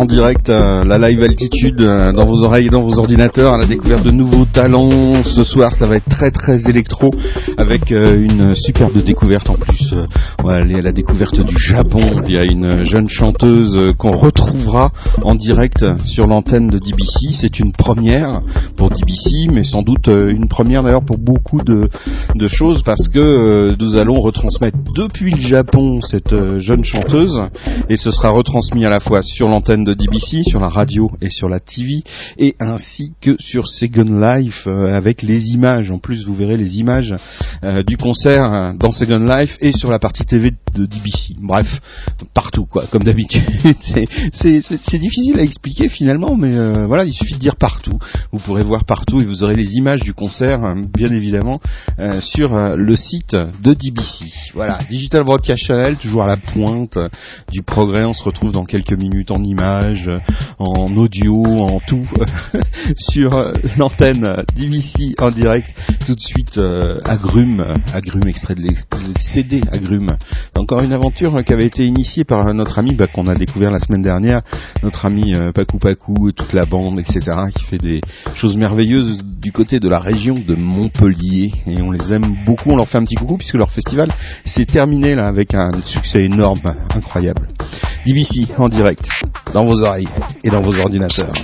en direct, euh, la live altitude euh, dans vos oreilles et dans vos ordinateurs, à la découverte de nouveaux talents. Ce soir, ça va être très très électro, avec euh, une superbe découverte en plus. Ouais, la découverte du Japon via une jeune chanteuse qu'on retrouvera en direct sur l'antenne de DBC. C'est une première pour DBC, mais sans doute une première d'ailleurs pour beaucoup de, de choses, parce que nous allons retransmettre depuis le Japon cette jeune chanteuse, et ce sera retransmis à la fois sur l'antenne de DBC, sur la radio et sur la TV, et ainsi que sur Second Life euh, avec les images. En plus, vous verrez les images euh, du concert euh, dans Second Life et sur la partie TV de DBC. Bref, partout quoi, comme d'habitude. c'est difficile à expliquer finalement, mais voilà, il suffit de dire partout. Vous pourrez voir partout et vous aurez les images du concert, bien évidemment, sur le site de DBC. Voilà, Digital Broadcast Channel, toujours à la pointe du progrès. On se retrouve dans quelques minutes en images, en audio, en tout, sur euh, l'antenne d'IVC en direct. Tout de suite, euh, Agrume, Agrume extrait de CD, Agrume. Encore une aventure qui avait été initiée par notre ami bah, qu'on a découvert la semaine dernière, notre ami euh, Pakou et toute la bande, etc., qui fait des choses merveilleuses du côté de la région de Montpellier. Et on les aime beaucoup, on leur fait un petit coucou puisque leur festival s'est terminé là avec un succès énorme, incroyable. DBC en direct, dans vos oreilles et dans vos ordinateurs.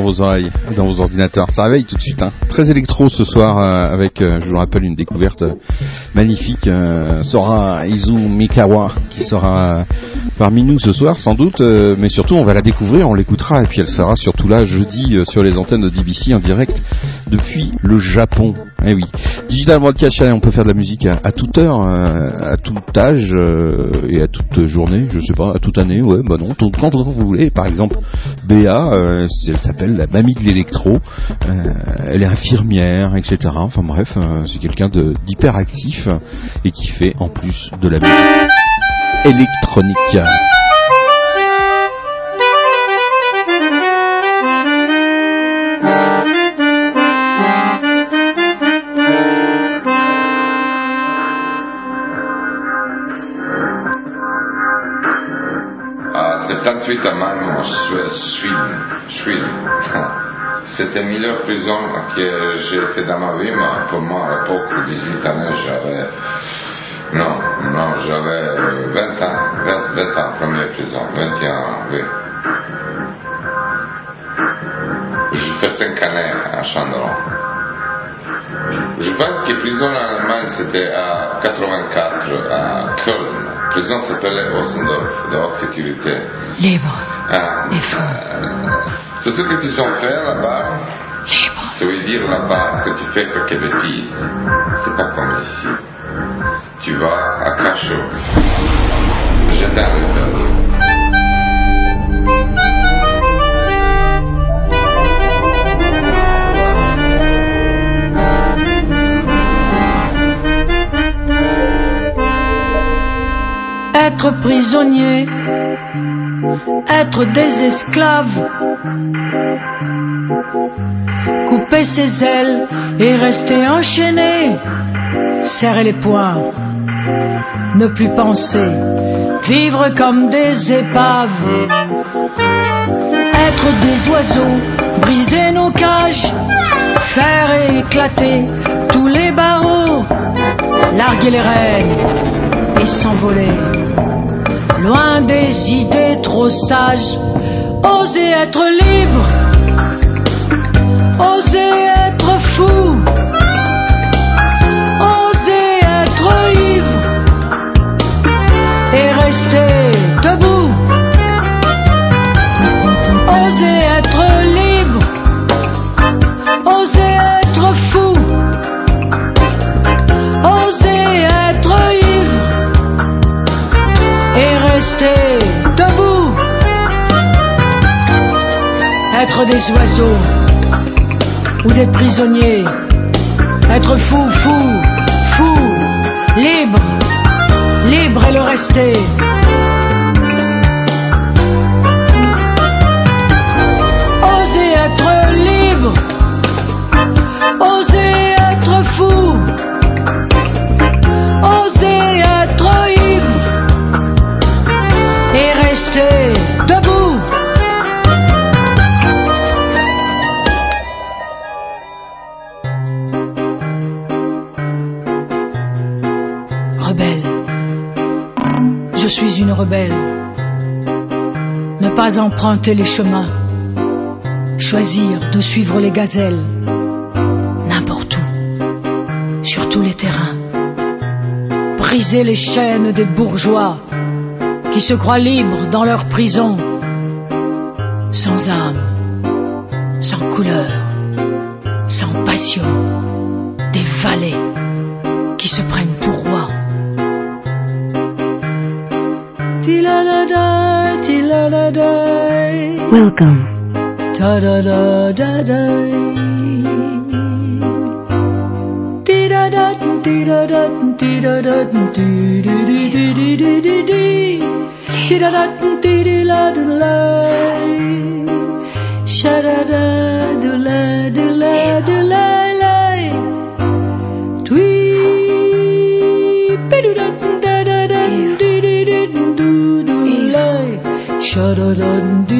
Dans vos oreilles, dans vos ordinateurs. Ça réveille tout de suite. Hein. Très électro ce soir euh, avec, euh, je vous rappelle, une découverte magnifique. Euh, Sora Izu Mikawa qui sera parmi nous ce soir sans doute, mais surtout on va la découvrir, on l'écoutera et puis elle sera surtout là jeudi sur les antennes de DBC en direct depuis le Japon. Eh oui. Digital Broadcast on peut faire de la musique à, toute heure, à tout âge et à toute journée, je sais pas, à toute année, ouais, bah non, quand vous voulez. Par exemple, Béa, euh, elle s'appelle la mamie de l'électro, euh, elle est infirmière, etc. Enfin bref, euh, c'est quelqu'un d'hyperactif et qui fait en plus de la musique électronique. C'était meilleure prison que j'ai été dans ma vie, mais pour moi, à l'époque, 18 années, j'avais. Non, non, j'avais 20 ans, 20, ans, première prison, 21 ans, oui. J'ai fait 5 années à Chandron. Je pense que prison en Allemagne, c'était à 84, à Köln. La prison s'appelait Ossendorf, de haute sécurité. Libre. Ah, et fou. Tout ce que tu ont fait là-bas, ça veut dire là-bas que tu fais quelques bêtises. C'est pas comme ici. Tu vas à cachot. Je t'arrive. Être prisonnier être des esclaves, couper ses ailes et rester enchaîné, serrer les poings, ne plus penser, vivre comme des épaves, être des oiseaux, briser nos cages, faire éclater tous les barreaux, larguer les rênes et s'envoler. Loin des idées trop sages. Oser être libre, des oiseaux ou des prisonniers. Être fou, fou, fou, libre, libre et le rester. Emprunter les chemins, choisir de suivre les gazelles, n'importe où, sur tous les terrains, briser les chaînes des bourgeois qui se croient libres dans leur prison, sans âme, sans couleur, sans passion, des valets qui se prennent pour Welcome. Da da da da. Do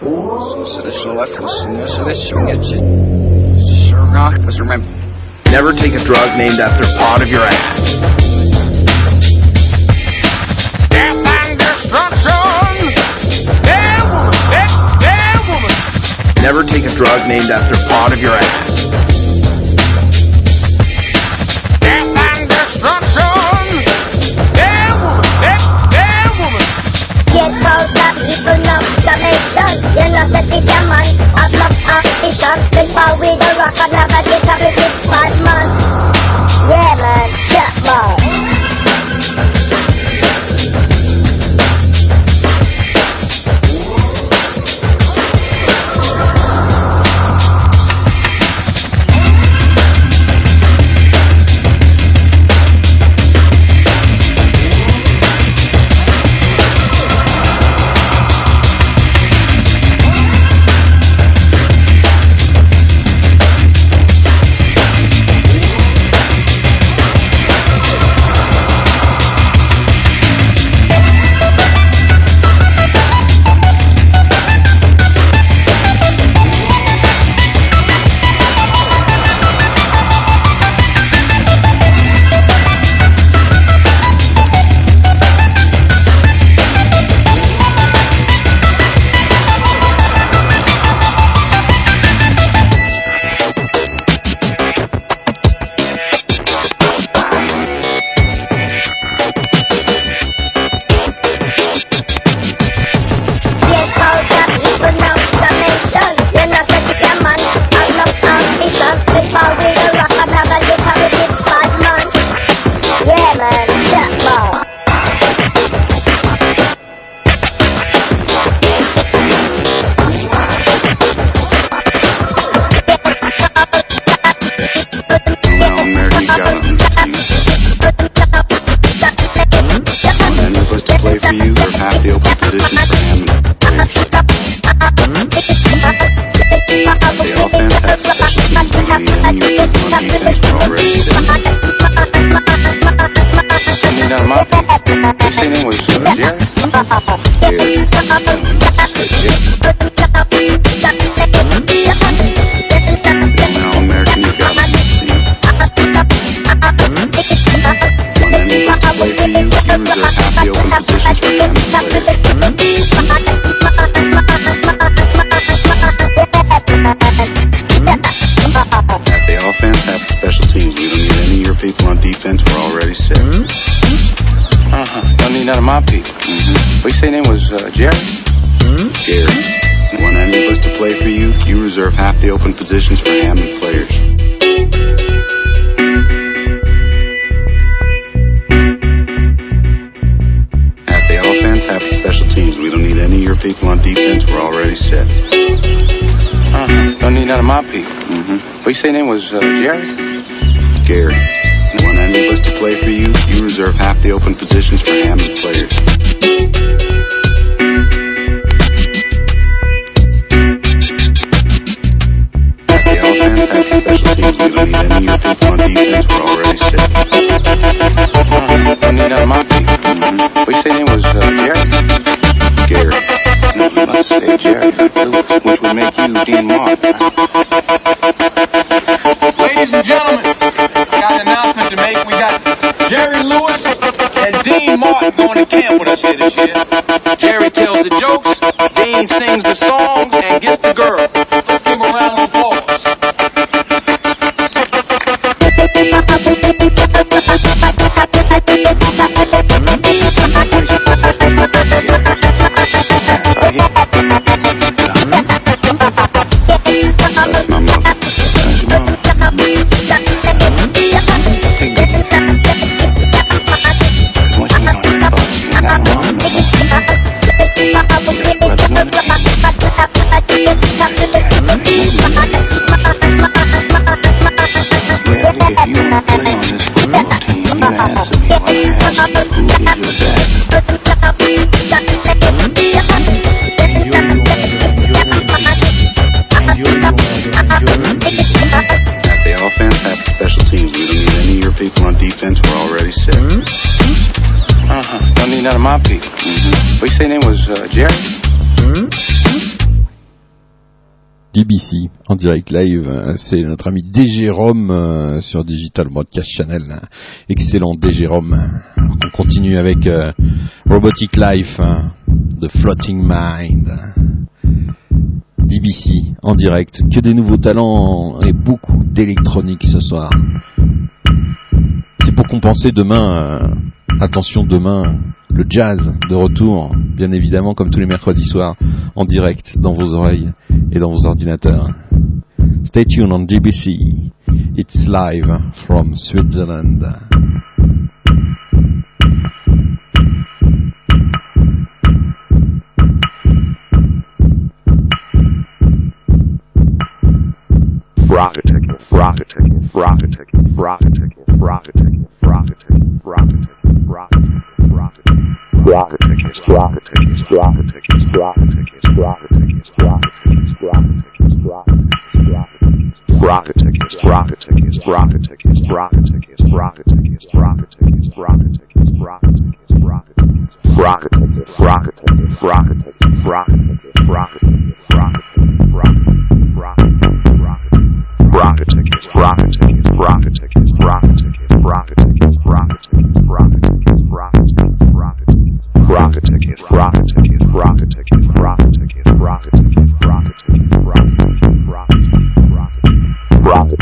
So left remember, never take a drug named after a part of your ass. Never take a drug named after a part of your ass. Euh, c'est notre ami DG Rom euh, sur Digital Broadcast Channel. Excellent DG Rom. On continue avec euh, Robotic Life, hein, The Floating Mind. DBC en direct, que des nouveaux talents et beaucoup d'électronique ce soir. C'est pour compenser demain, euh, attention demain, le jazz de retour, bien évidemment comme tous les mercredis soirs, en direct dans vos oreilles et dans vos ordinateurs. Stay tuned on GBC. It's live from Switzerland. Fragezeichen, Fragezeichen, Fragezeichen, Fragezeichen, Fragezeichen, Fragezeichen, Fragezeichen, Fragezeichen, Fragezeichen. Fragezeichen, Fragezeichen, Fragezeichen, Fragezeichen, Fragezeichen, Fragezeichen, Fragezeichen rocket taking, rocket taking, rocket taking, rocket taking, rocket taking, rocket taking, rocket taking, rocket taking, rocket taking, rocket taking, rocket taking, rocket taking, rocket taking, rocket taking, rocket taking, rocket taking, rocket taking, rocket rocket rocket rocket tickets, rocket tickets, rocket tickets, rocket tickets, rocket tickets, rocket tickets, rocket tickets, rocket tickets, rocket tickets, rocket tickets, rocket tickets, rocket tickets, rocket tickets, rocket tickets, rocket tickets, rocket tickets, rocket tickets, rocket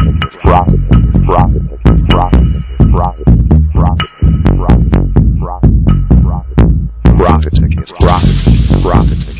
ticket, rocket, rocket ticket.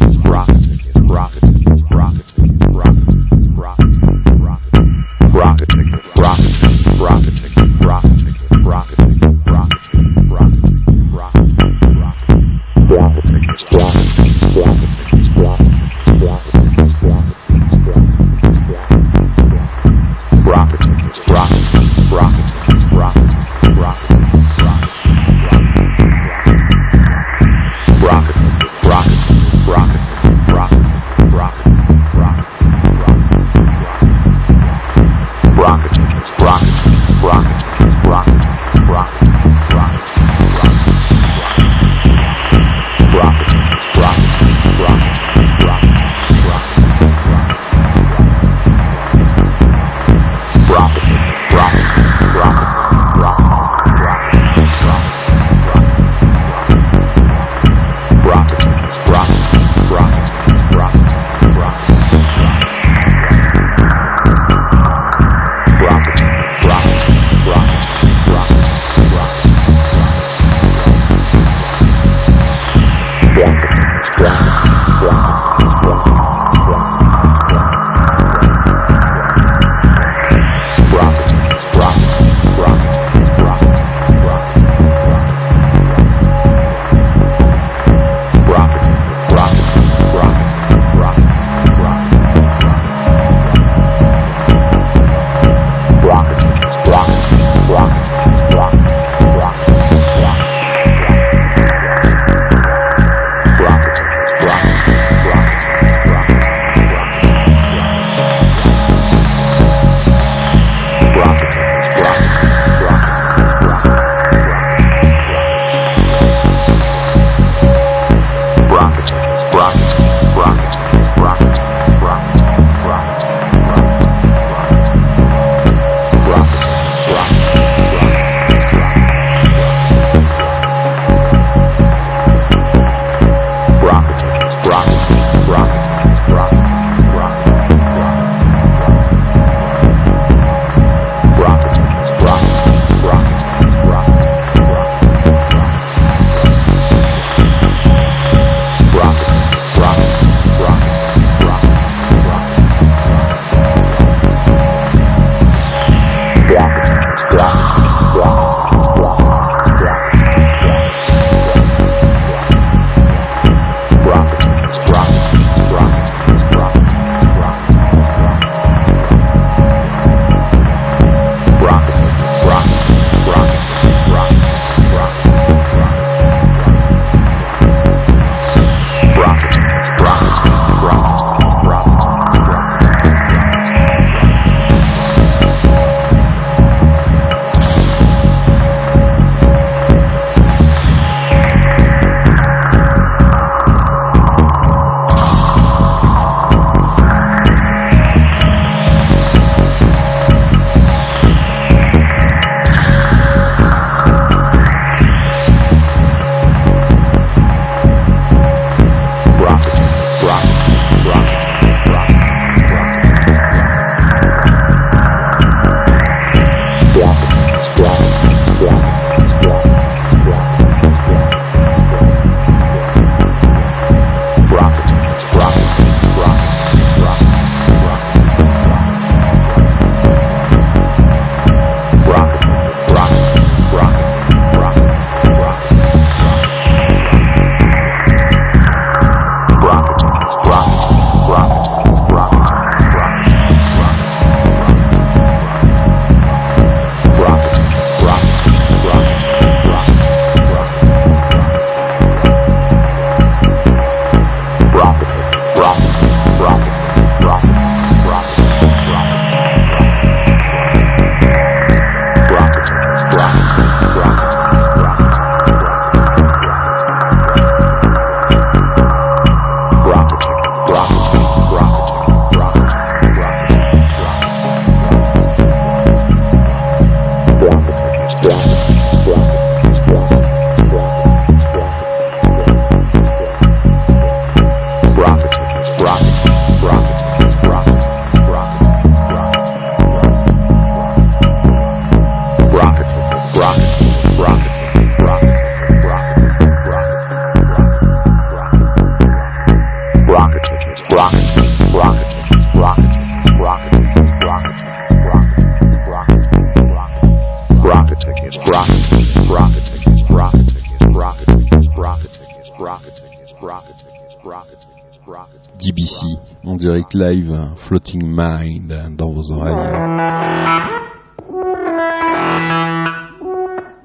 Live, Floating Mind, dans vos oreilles.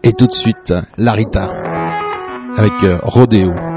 Et tout de suite, Larita, avec euh, Rodeo.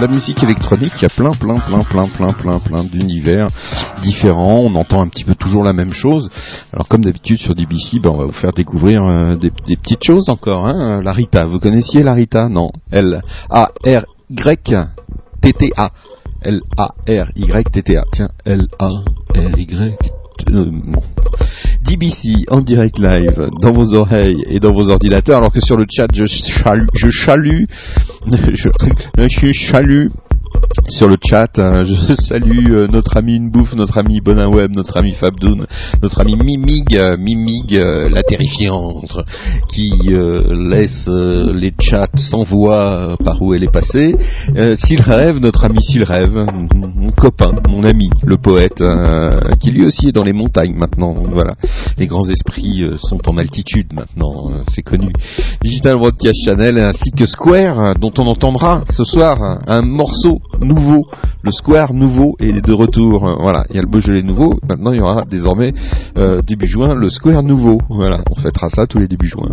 La musique électronique, il y a plein, plein, plein, plein, plein, plein, plein d'univers différents. On entend un petit peu toujours la même chose. Alors comme d'habitude sur DBC, ben, on va vous faire découvrir euh, des, petites choses encore. Hein. La Rita, vous connaissiez la Rita Non. L A R Y T T A. L A R Y T T A. Tiens, L A R Y. euh. DBC en direct live dans vos oreilles et dans vos ordinateurs alors que sur le chat je je chalue je, je chalue sur le chat, euh, je salue euh, notre ami Inbouffe, notre ami Boninweb, notre ami Fabdoun, notre ami Mimig, euh, Mimig euh, la terrifiante, qui laisse les chats sans voix par où elle est passée. S'il rêve, notre ami S'il rêve, mon copain, mon ami, le poète, qui lui aussi est dans les montagnes maintenant. Voilà, les grands esprits sont en altitude maintenant, c'est connu. Digital Broadcast Channel ainsi que Square, dont on entendra ce soir un- morceau. Le Square nouveau est de retour. Euh, Voilà, il y a le Beaujolais nouveau. Maintenant, il y aura désormais euh, début juin le Square nouveau. Voilà, on fêtera ça tous les débuts juin.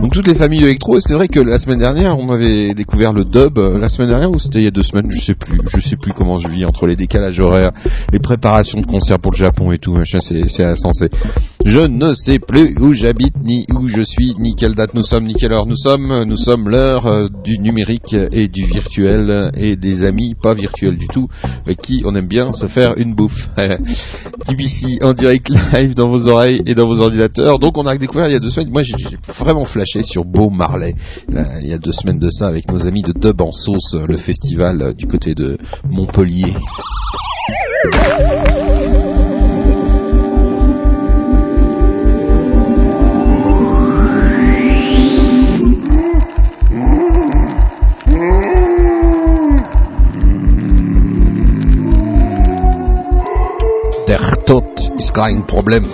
Donc toutes les familles électro. C'est vrai que la semaine dernière, on avait découvert le dub. euh, La semaine dernière ou c'était il y a deux semaines, je sais plus. Je sais plus comment je vis entre les décalages horaires, les préparations de concerts pour le Japon et tout. C'est insensé. Je ne sais plus où j'habite, ni où je suis, ni quelle date nous sommes, ni quelle heure nous sommes. Nous sommes l'heure euh, du numérique et du virtuel et des amis pas virtuels du tout, avec qui on aime bien se faire une bouffe. DBC en direct live dans vos oreilles et dans vos ordinateurs. Donc on a découvert il y a deux semaines, moi j'ai vraiment flashé sur Beau Marley, là, il y a deux semaines de ça, avec nos amis de Dub en sauce, le festival euh, du côté de Montpellier. Tod ist kein Problem.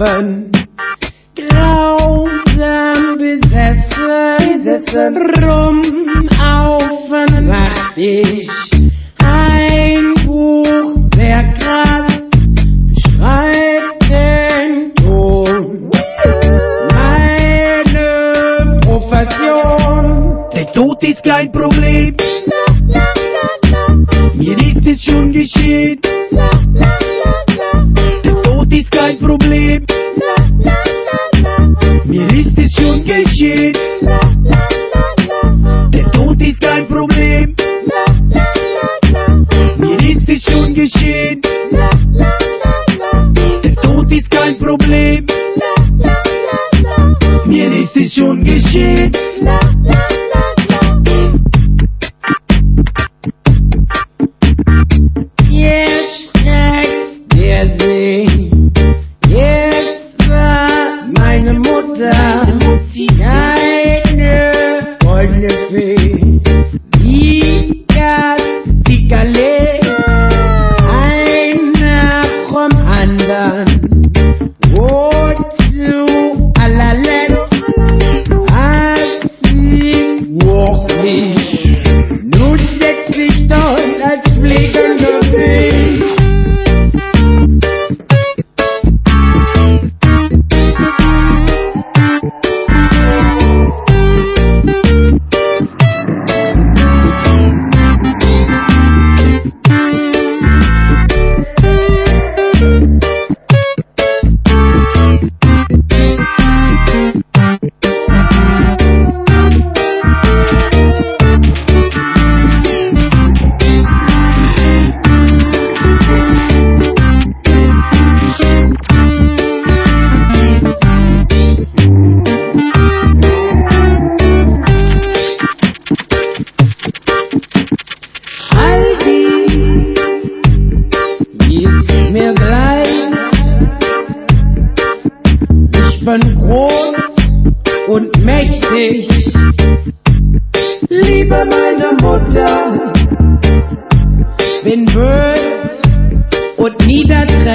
Offen, grausam besessen, besessen, rum auf Nacht ich, ein Buch sehr krass, beschreibt den Ton, meine Profession. Der Tod ist kein Problem. Mir ist es schon geschehen.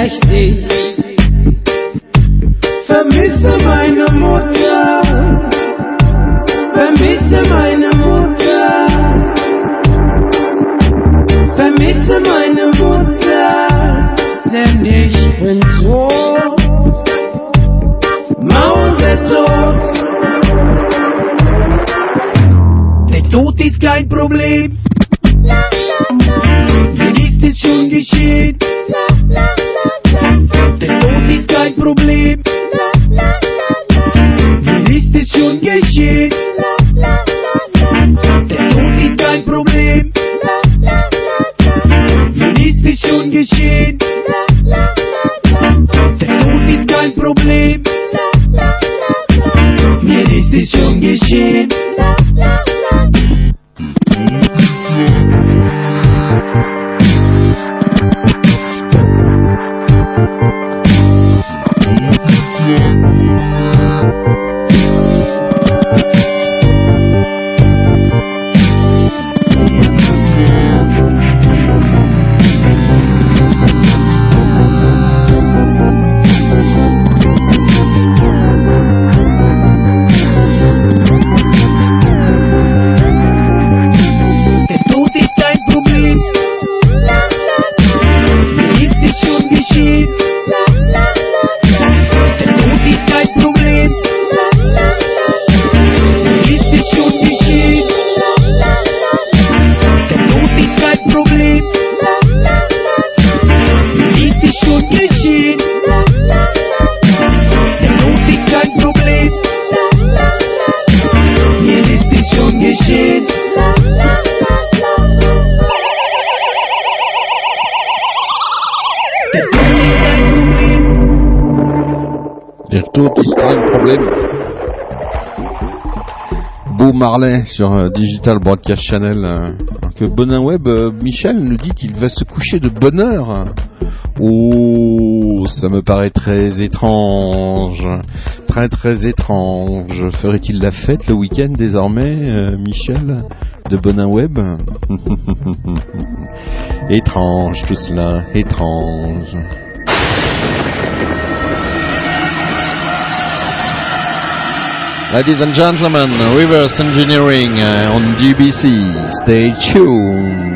às. Digital Broadcast Channel. Hein. Bonin Web, euh, Michel nous dit qu'il va se coucher de bonne heure. Oh, ça me paraît très étrange. Très très étrange. Ferait-il la fête le week-end désormais, euh, Michel, de Bonin Web? Étrange tout cela, étrange. Ladies and gentlemen, reverse engineering uh, on DBC. Stay tuned.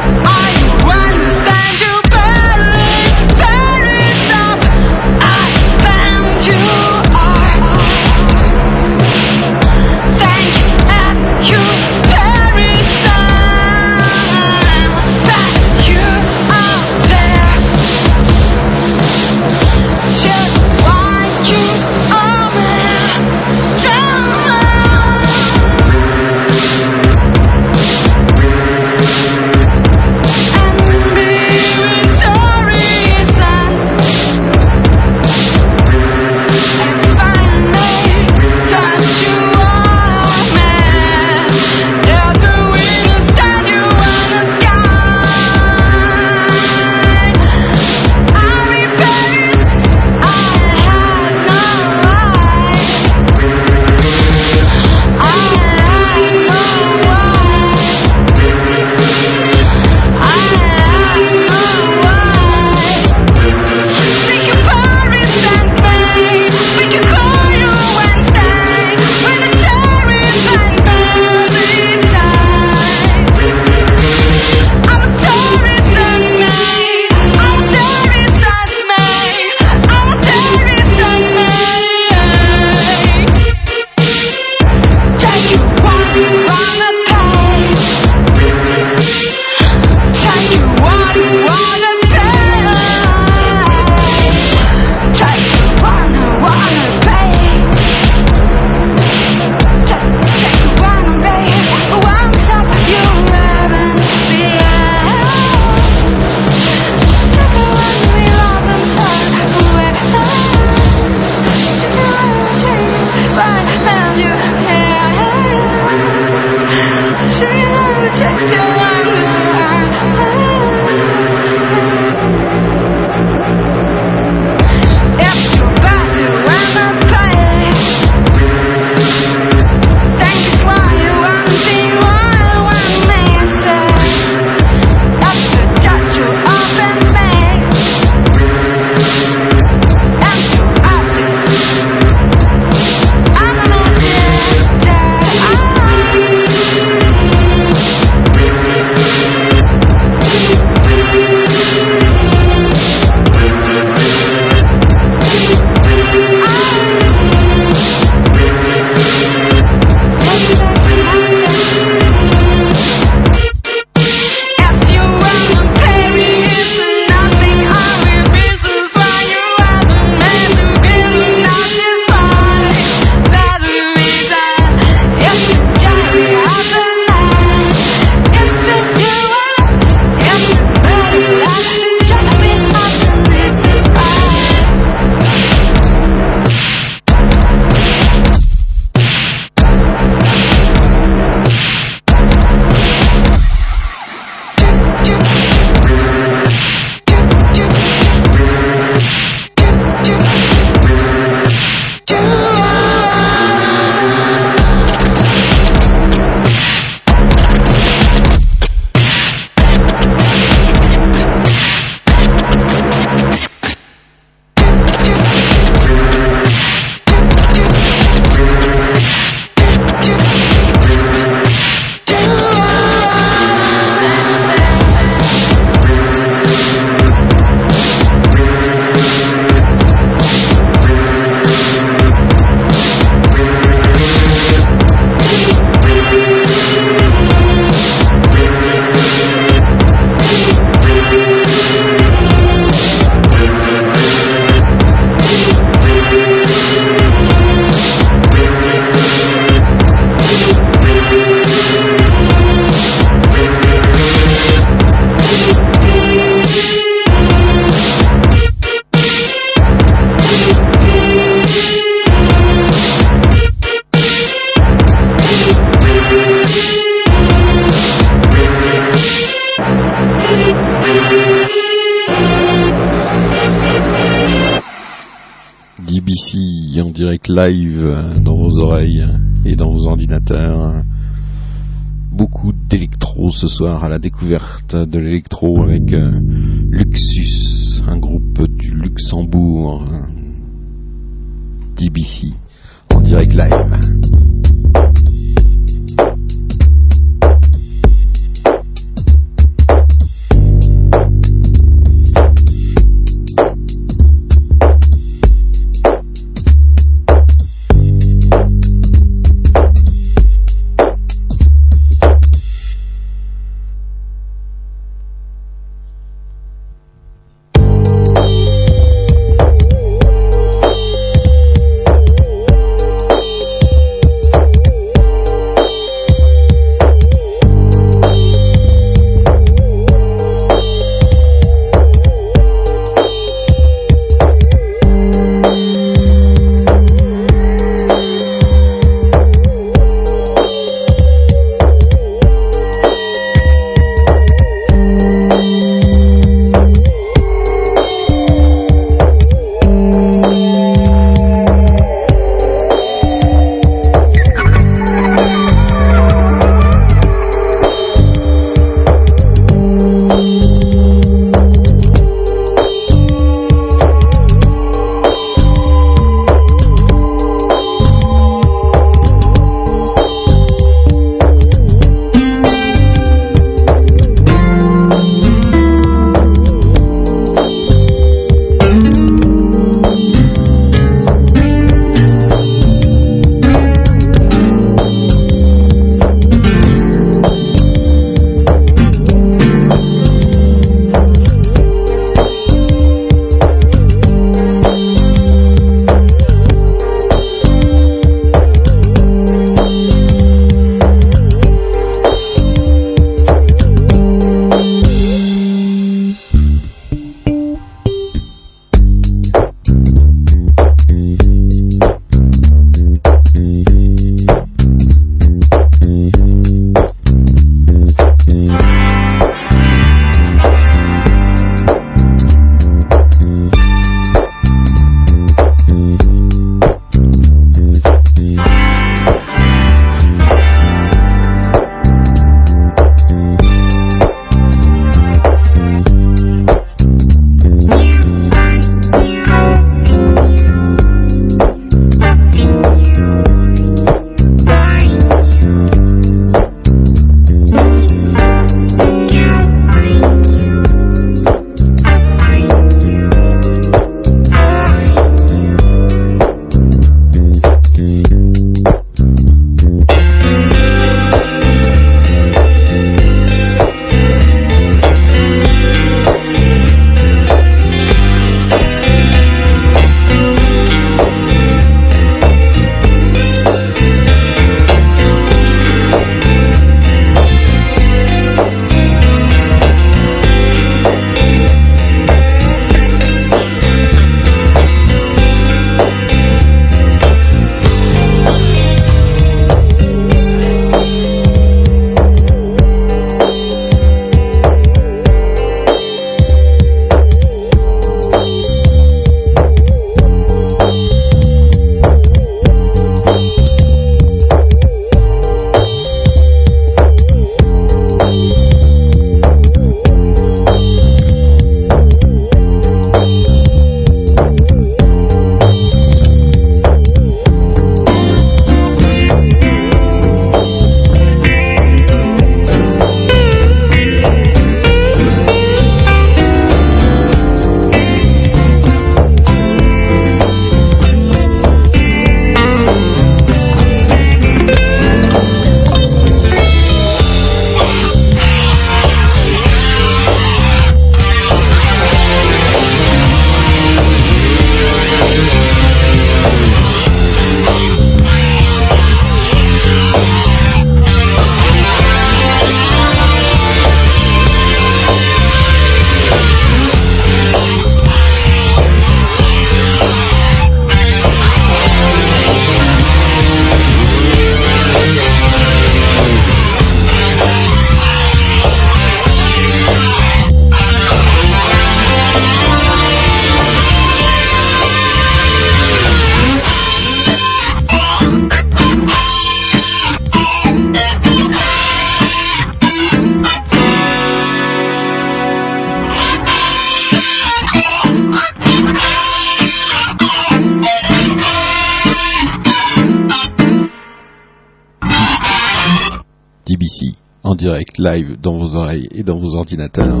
Live, dans vos oreilles et dans vos ordinateurs.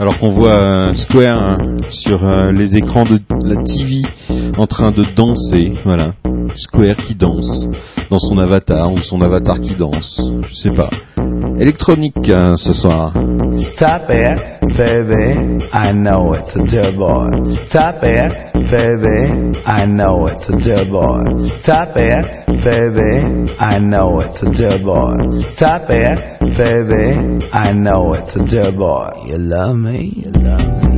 Alors qu'on voit Square hein, sur euh, les écrans de la TV en train de danser, voilà. Square qui danse dans son avatar ou son avatar qui danse, je sais pas. Électronique ce soir. Stop it, baby. I know it's a boy. Stop it, baby. I know it's a boy. Stop it, baby. I know it's a boy. Stop it, baby. I know it's a boy. You love me, you love me.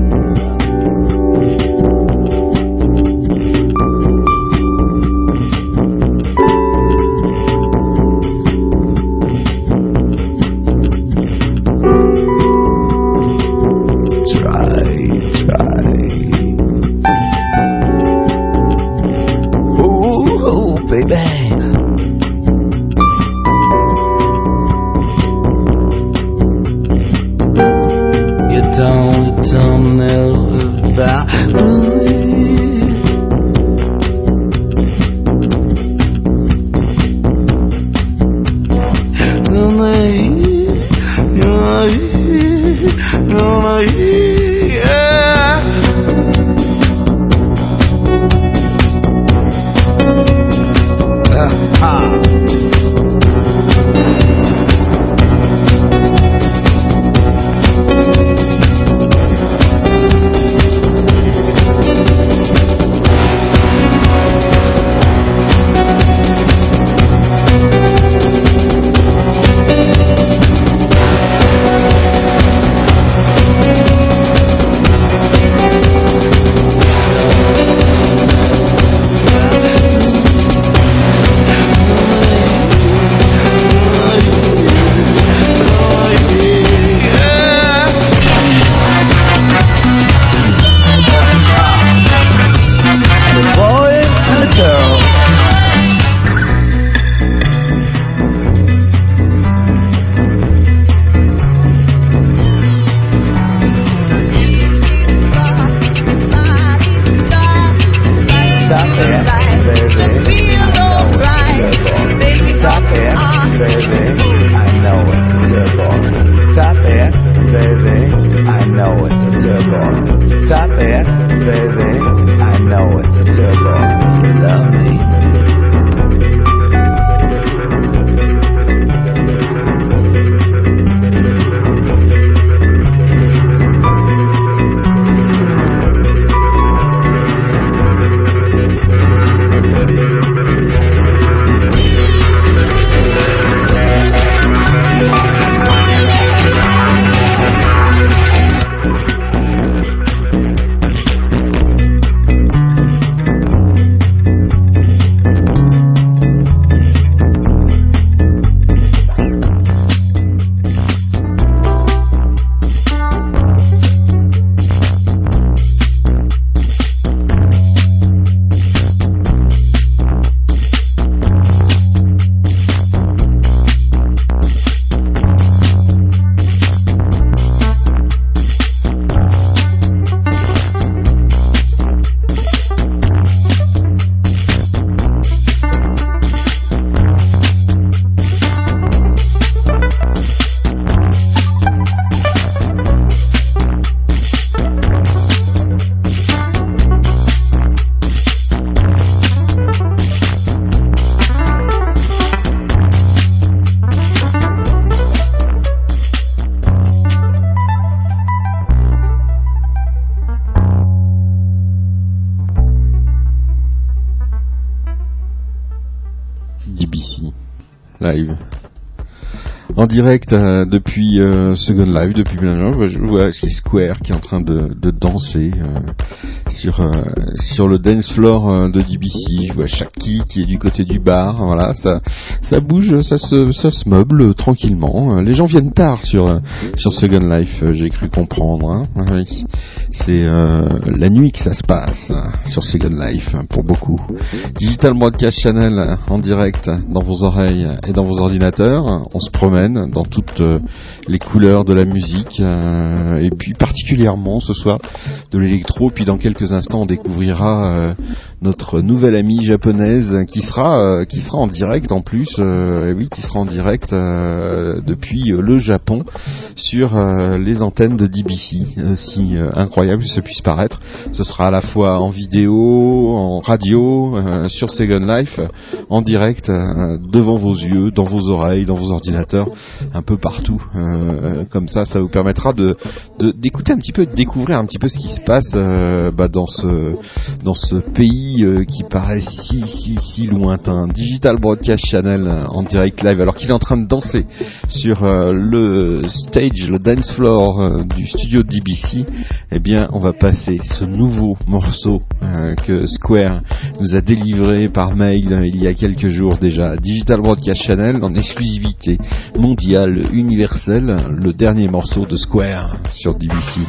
Direct euh, depuis euh, Second Life depuis bien longtemps. Je vois chez Square qui est en train de, de danser euh, sur euh, sur le dance floor euh, de DBC. Je vois Shaki qui est du côté du bar. Voilà, ça ça bouge, ça se ça se meuble tranquillement. Euh, Les gens viennent tard sur sur Second Life. J'ai cru comprendre. hein. Oui. C'est la nuit que ça se passe hein, sur Second Life hein, pour beaucoup. Digital Broadcast Channel en direct dans vos oreilles et dans vos ordinateurs. On se promène dans toutes les couleurs de la musique et puis particulièrement ce soir de l'électro. Puis dans quelques instants, on découvrira euh, notre nouvelle amie japonaise qui sera euh, qui sera en direct en plus, euh, oui, qui sera en direct euh, depuis le Japon sur les antennes de DBC, euh, incroyable que ce puisse paraître. Ce sera à la fois en vidéo, en radio, sur Second Life, en direct, devant vos yeux, dans vos oreilles, dans vos ordinateurs, un peu partout. Comme ça, ça vous permettra de- d'écouter un petit peu, de découvrir un petit peu ce qui se passe euh, bah, dans ce dans ce pays euh, qui paraît si si si lointain. Digital Broadcast Channel euh, en direct live, alors qu'il est en train de danser sur euh, le stage, le dance floor du studio de DBC. Eh bien, on va passer ce nouveau morceau que Square nous a délivré par mail il y a quelques jours déjà. Digital Broadcast Channel en exclusivité mondiale, universelle, le dernier morceau de Square sur DBC.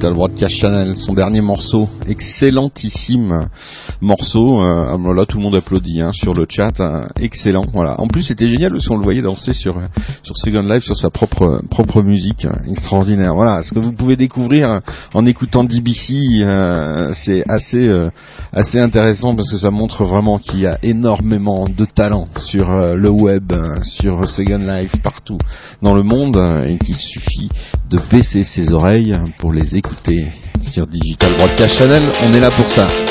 Digital Broadcast Channel, son dernier morceau, excellentissime morceau. euh, ah, voilà, tout le monde applaudit hein, sur le chat, hein, excellent. Voilà. En plus, c'était génial parce qu'on le voyait danser sur sur Second Life, sur sa propre propre musique, hein, extraordinaire. Voilà, ce que vous pouvez découvrir en écoutant DBC, euh, c'est assez euh, assez intéressant parce que ça montre vraiment qu'il y a énormément de talent sur euh, le web, hein, sur Second Life, partout dans le monde hein, et qu'il suffit de baisser ses oreilles pour les écouter sur Digital Broadcast Channel. On est là pour ça.「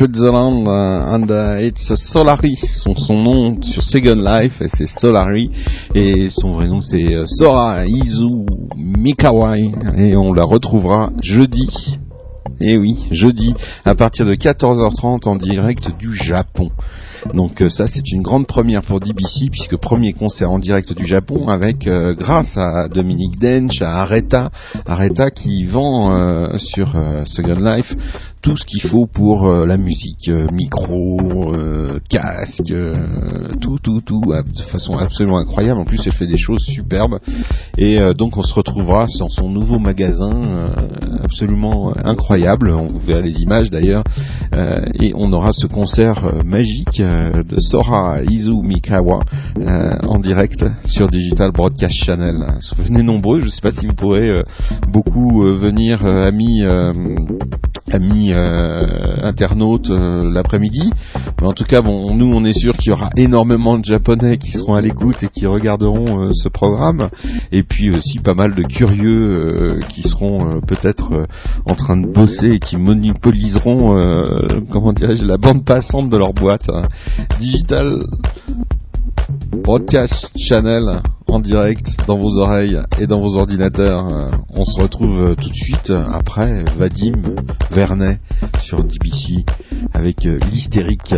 Switzerland uh, and uh, it's Solari. Son, nom sur Second Life c'est Solari. Et son vrai nom c'est euh, Sora Izu Mikawai. Et on la retrouvera jeudi. Et oui, jeudi à partir de 14h30 en direct du Japon. Donc euh, ça c'est une grande première pour DBC puisque premier concert en direct du Japon avec euh, grâce à Dominique Dench, à Areta, Areta qui vend euh, sur euh, Second Life tout ce qu'il faut pour euh, la musique, euh, micro, euh, casque, euh, tout, tout, tout, de façon absolument incroyable. En plus, elle fait des choses superbes. Et donc, on se retrouvera dans son nouveau magasin, absolument incroyable. On vous verra les images d'ailleurs. Euh, et on aura ce concert euh, magique euh, de Sora Izu Mikawa euh, en direct sur Digital Broadcast Channel. Venez nombreux. Je ne sais pas si vous pourrez euh, beaucoup euh, venir, euh, amis. euh, amis euh, internautes euh, l'après-midi. Mais en tout cas, bon, nous, on est sûr qu'il y aura énormément de Japonais qui seront à l'écoute et qui regarderont euh, ce programme. Et puis aussi pas mal de curieux euh, qui seront euh, peut-être euh, en train de bosser et qui monopoliseront, euh, comment dirais-je, la bande passante de leur boîte. hein. Digital Broadcast Channel en direct dans vos oreilles et dans vos ordinateurs. Euh, On se retrouve tout de suite après Vadim Vernet sur DBC avec l'hystérique.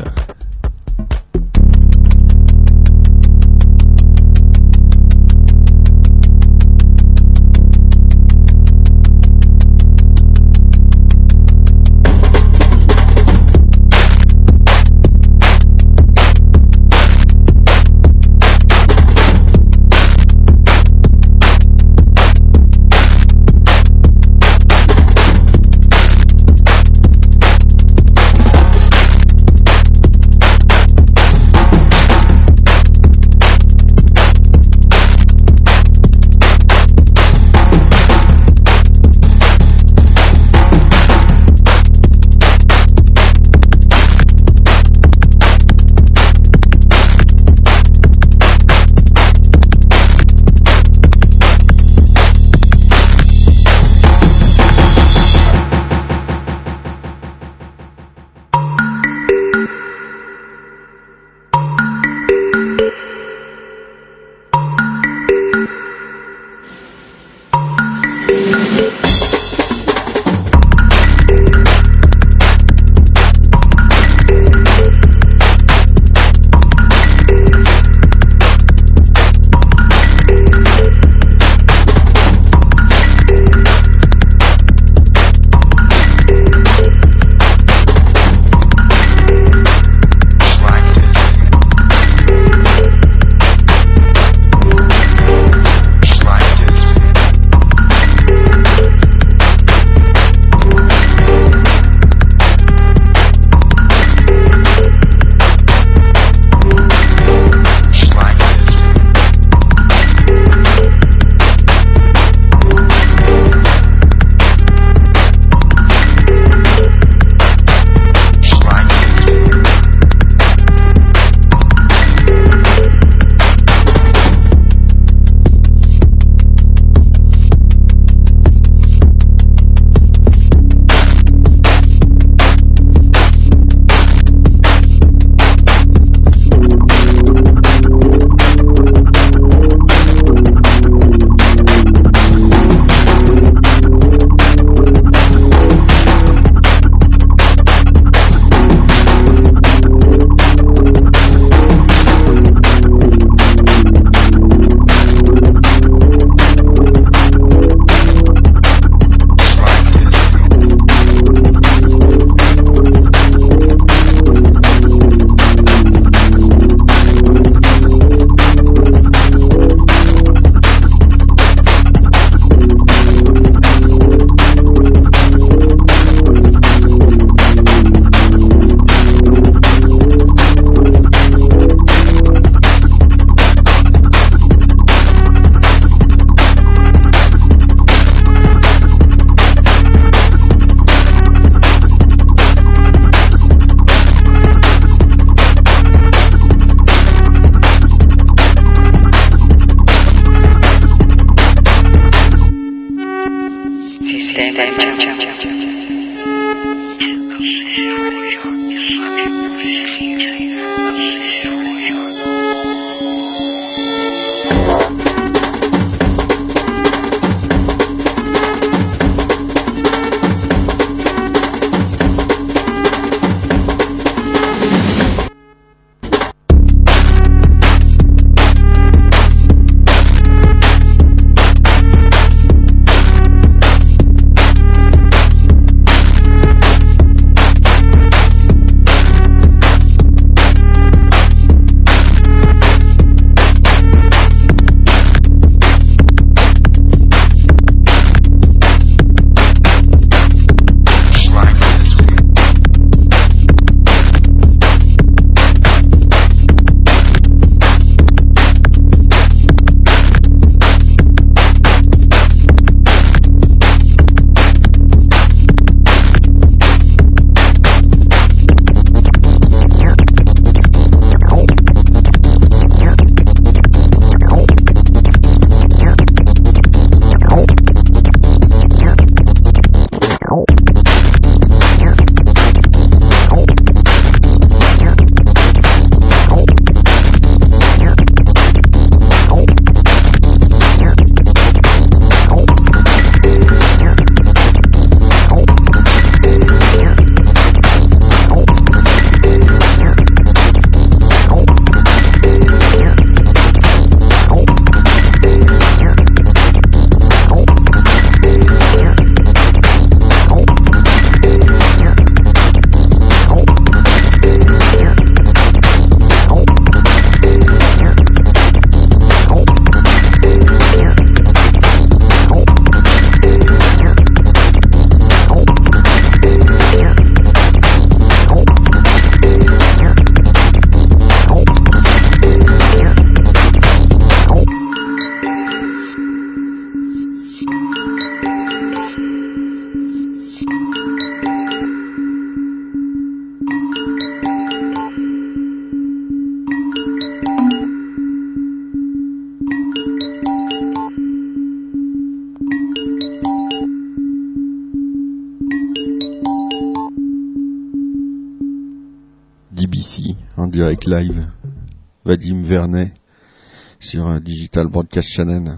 Channel.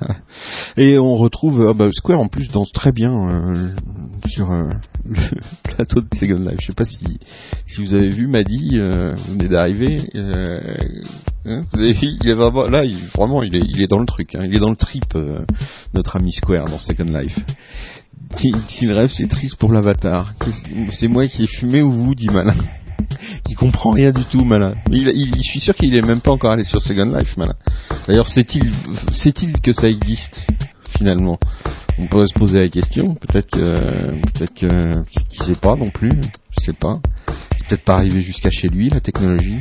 Et on retrouve ah bah, Square en plus danse très bien euh, sur euh, le plateau de Second Life. Je sais pas si si vous avez vu Maddy, euh, d'arriver. euh, hein, est vraiment là, vraiment il est dans le truc, hein, il est dans le trip notre ami Square dans Second Life. S'il rêve, c'est triste pour l'avatar. C'est moi qui ai fumé ou vous, dit Malin? Qui comprend rien du tout, malin. Il, il- je suis sûr qu'il est même pas encore allé sur Second Life, malin. D'ailleurs, sait-il, sait-il que ça existe finalement? On pourrait se poser la question. Peut-être que, peut-être que, qu'il sait pas non plus. Je sais pas. C'est peut-être pas arrivé jusqu'à chez lui la technologie.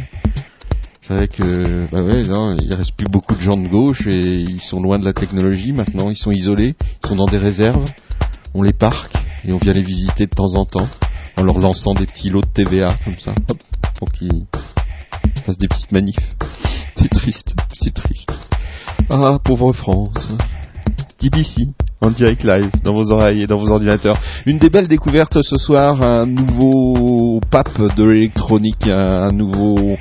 C'est vrai que, bah ouais, non, il reste plus beaucoup de gens de gauche et ils sont loin de la technologie maintenant. Ils sont isolés, ils sont dans des réserves. On les parque et on vient les visiter de temps en temps en leur lançant des petits lots de TVA comme ça, hop, pour qu'ils fassent des petites manifs. C'est triste, c'est triste. Ah, pauvre France. DBC, en direct live, dans vos oreilles et dans vos ordinateurs. Une des belles découvertes ce soir, un nouveau pape de l'électronique, un nouveau,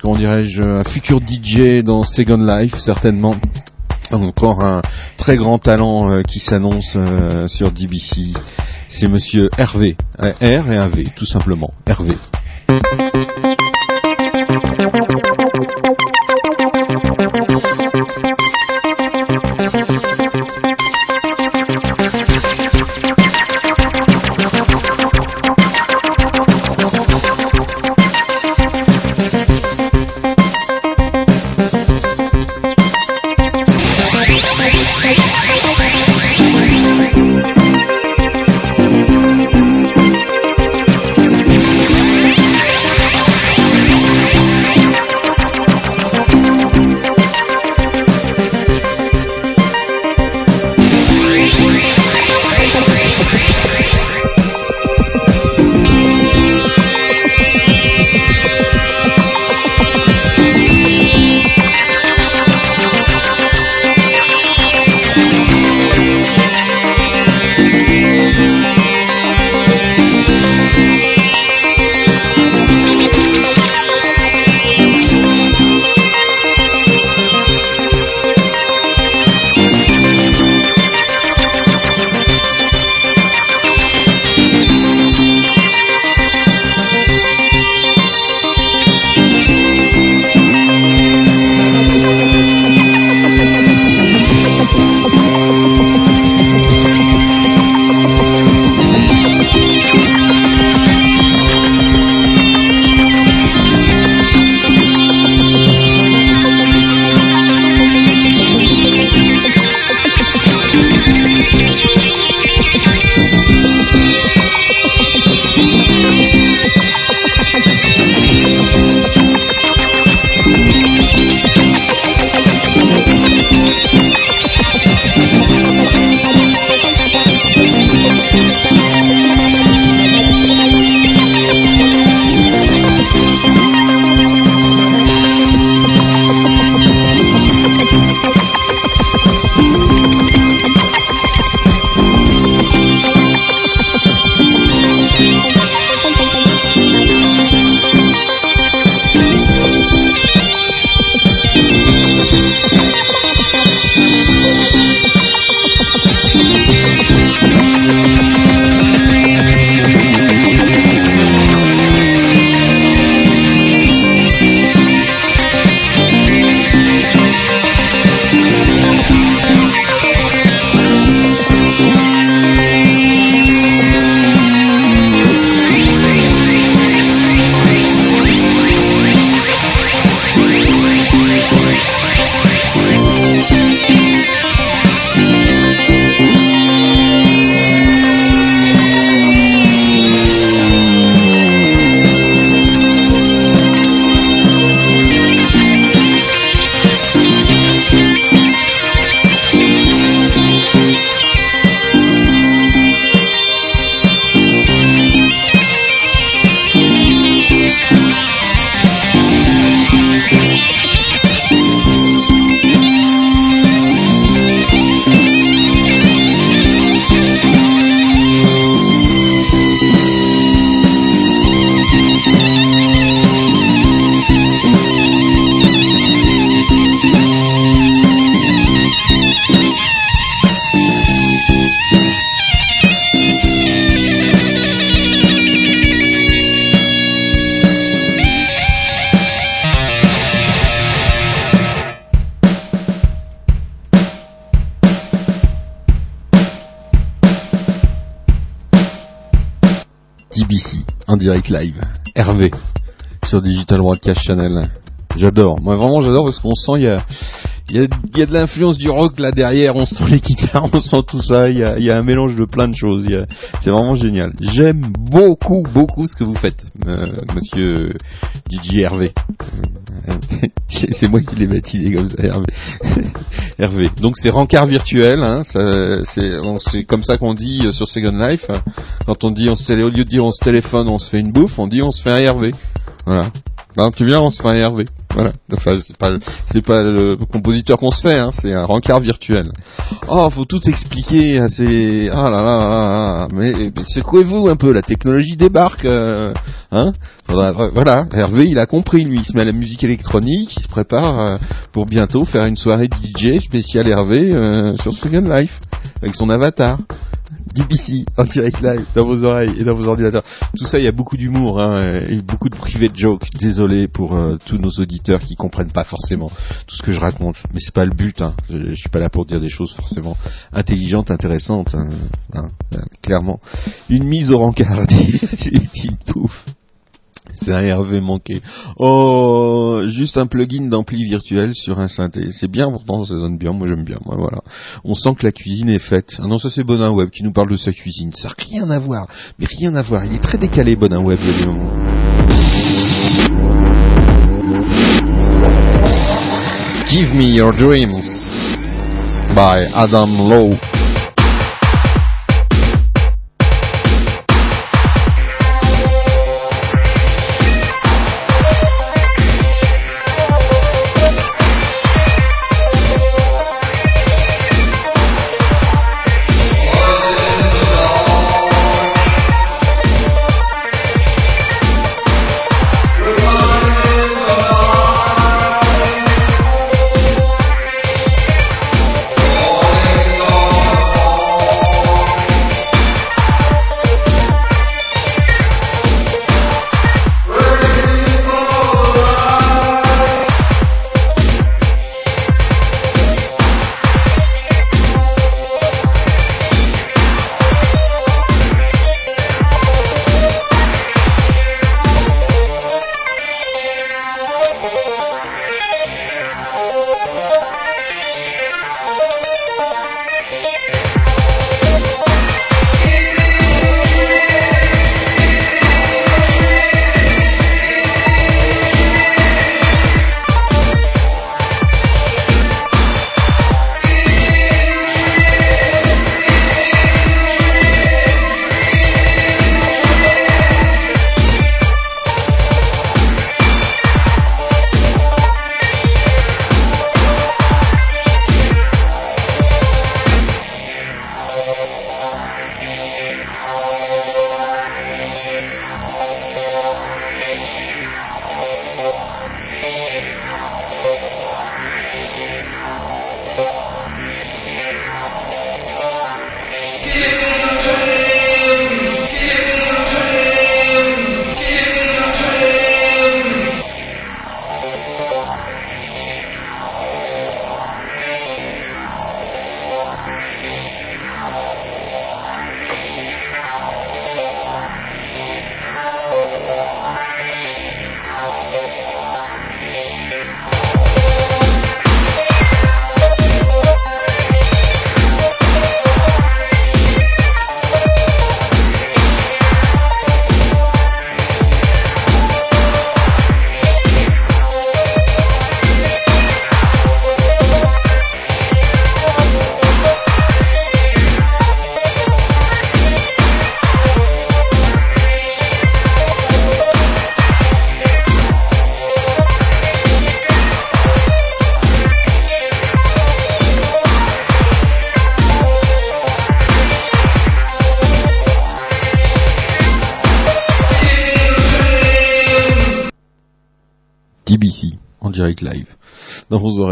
comment dirais-je, un futur DJ dans Second Life, certainement. Encore un très grand talent euh, qui s'annonce euh, sur DBC. C'est monsieur Hervé. Euh, R et un V, tout simplement. Hervé. Channel. J'adore. Moi vraiment j'adore parce qu'on sent il y a il y a, de l'influence du rock là derrière, on sent les guitares, on sent tout ça, il y a, un mélange de plein de choses, c'est vraiment génial. J'aime beaucoup, beaucoup ce que vous faites, euh, monsieur DJ Hervé. C'est moi qui l'ai baptisé comme ça, Hervé. Hervé. Donc c'est rencard virtuel, hein, c'est comme ça qu'on dit euh, sur Second Life. Quand on dit, on se au lieu de dire on se téléphone, on se fait une bouffe, on dit on se fait un Hervé. Voilà. Non, tu viens, on se fait un Hervé. Voilà. Enfin, c'est pas, c'est pas le compositeur qu'on se fait, hein, c'est un rencard virtuel. Oh, faut tout expliquer. hein, C'est, ah là là là là. Mais, mais secouez-vous un peu. La technologie débarque, euh, hein. Faudra- Voilà. Hervé, il a compris. Lui, il se met à la musique électronique. Il se prépare euh, pour bientôt faire une soirée DJ spéciale Hervé euh, sur Second Life avec son avatar. DBC en direct live dans vos oreilles et dans vos ordinateurs. Tout ça, il y a beaucoup d'humour hein, et beaucoup de private jokes. Désolé pour euh, tous nos auditeurs qui comprennent pas forcément tout ce que je raconte, mais c'est pas le but. Hein. Je, je suis pas là pour dire des choses forcément intelligentes, intéressantes. hein. Hein, euh, clairement, une mise au rencard, dit Pouf. C'est un Hervé manqué. Oh, juste un plugin d'ampli virtuel sur un synthé. C'est bien, pourtant ça sonne bien. Moi j'aime bien. Moi voilà. On sent que la cuisine est faite. Ah non, ça c'est Bonin Web qui nous parle de sa cuisine. Ça n'a rien à voir. Mais rien à voir. Il est très décalé, Bonin Web, il y. Give me your dreams by Adam Lowe.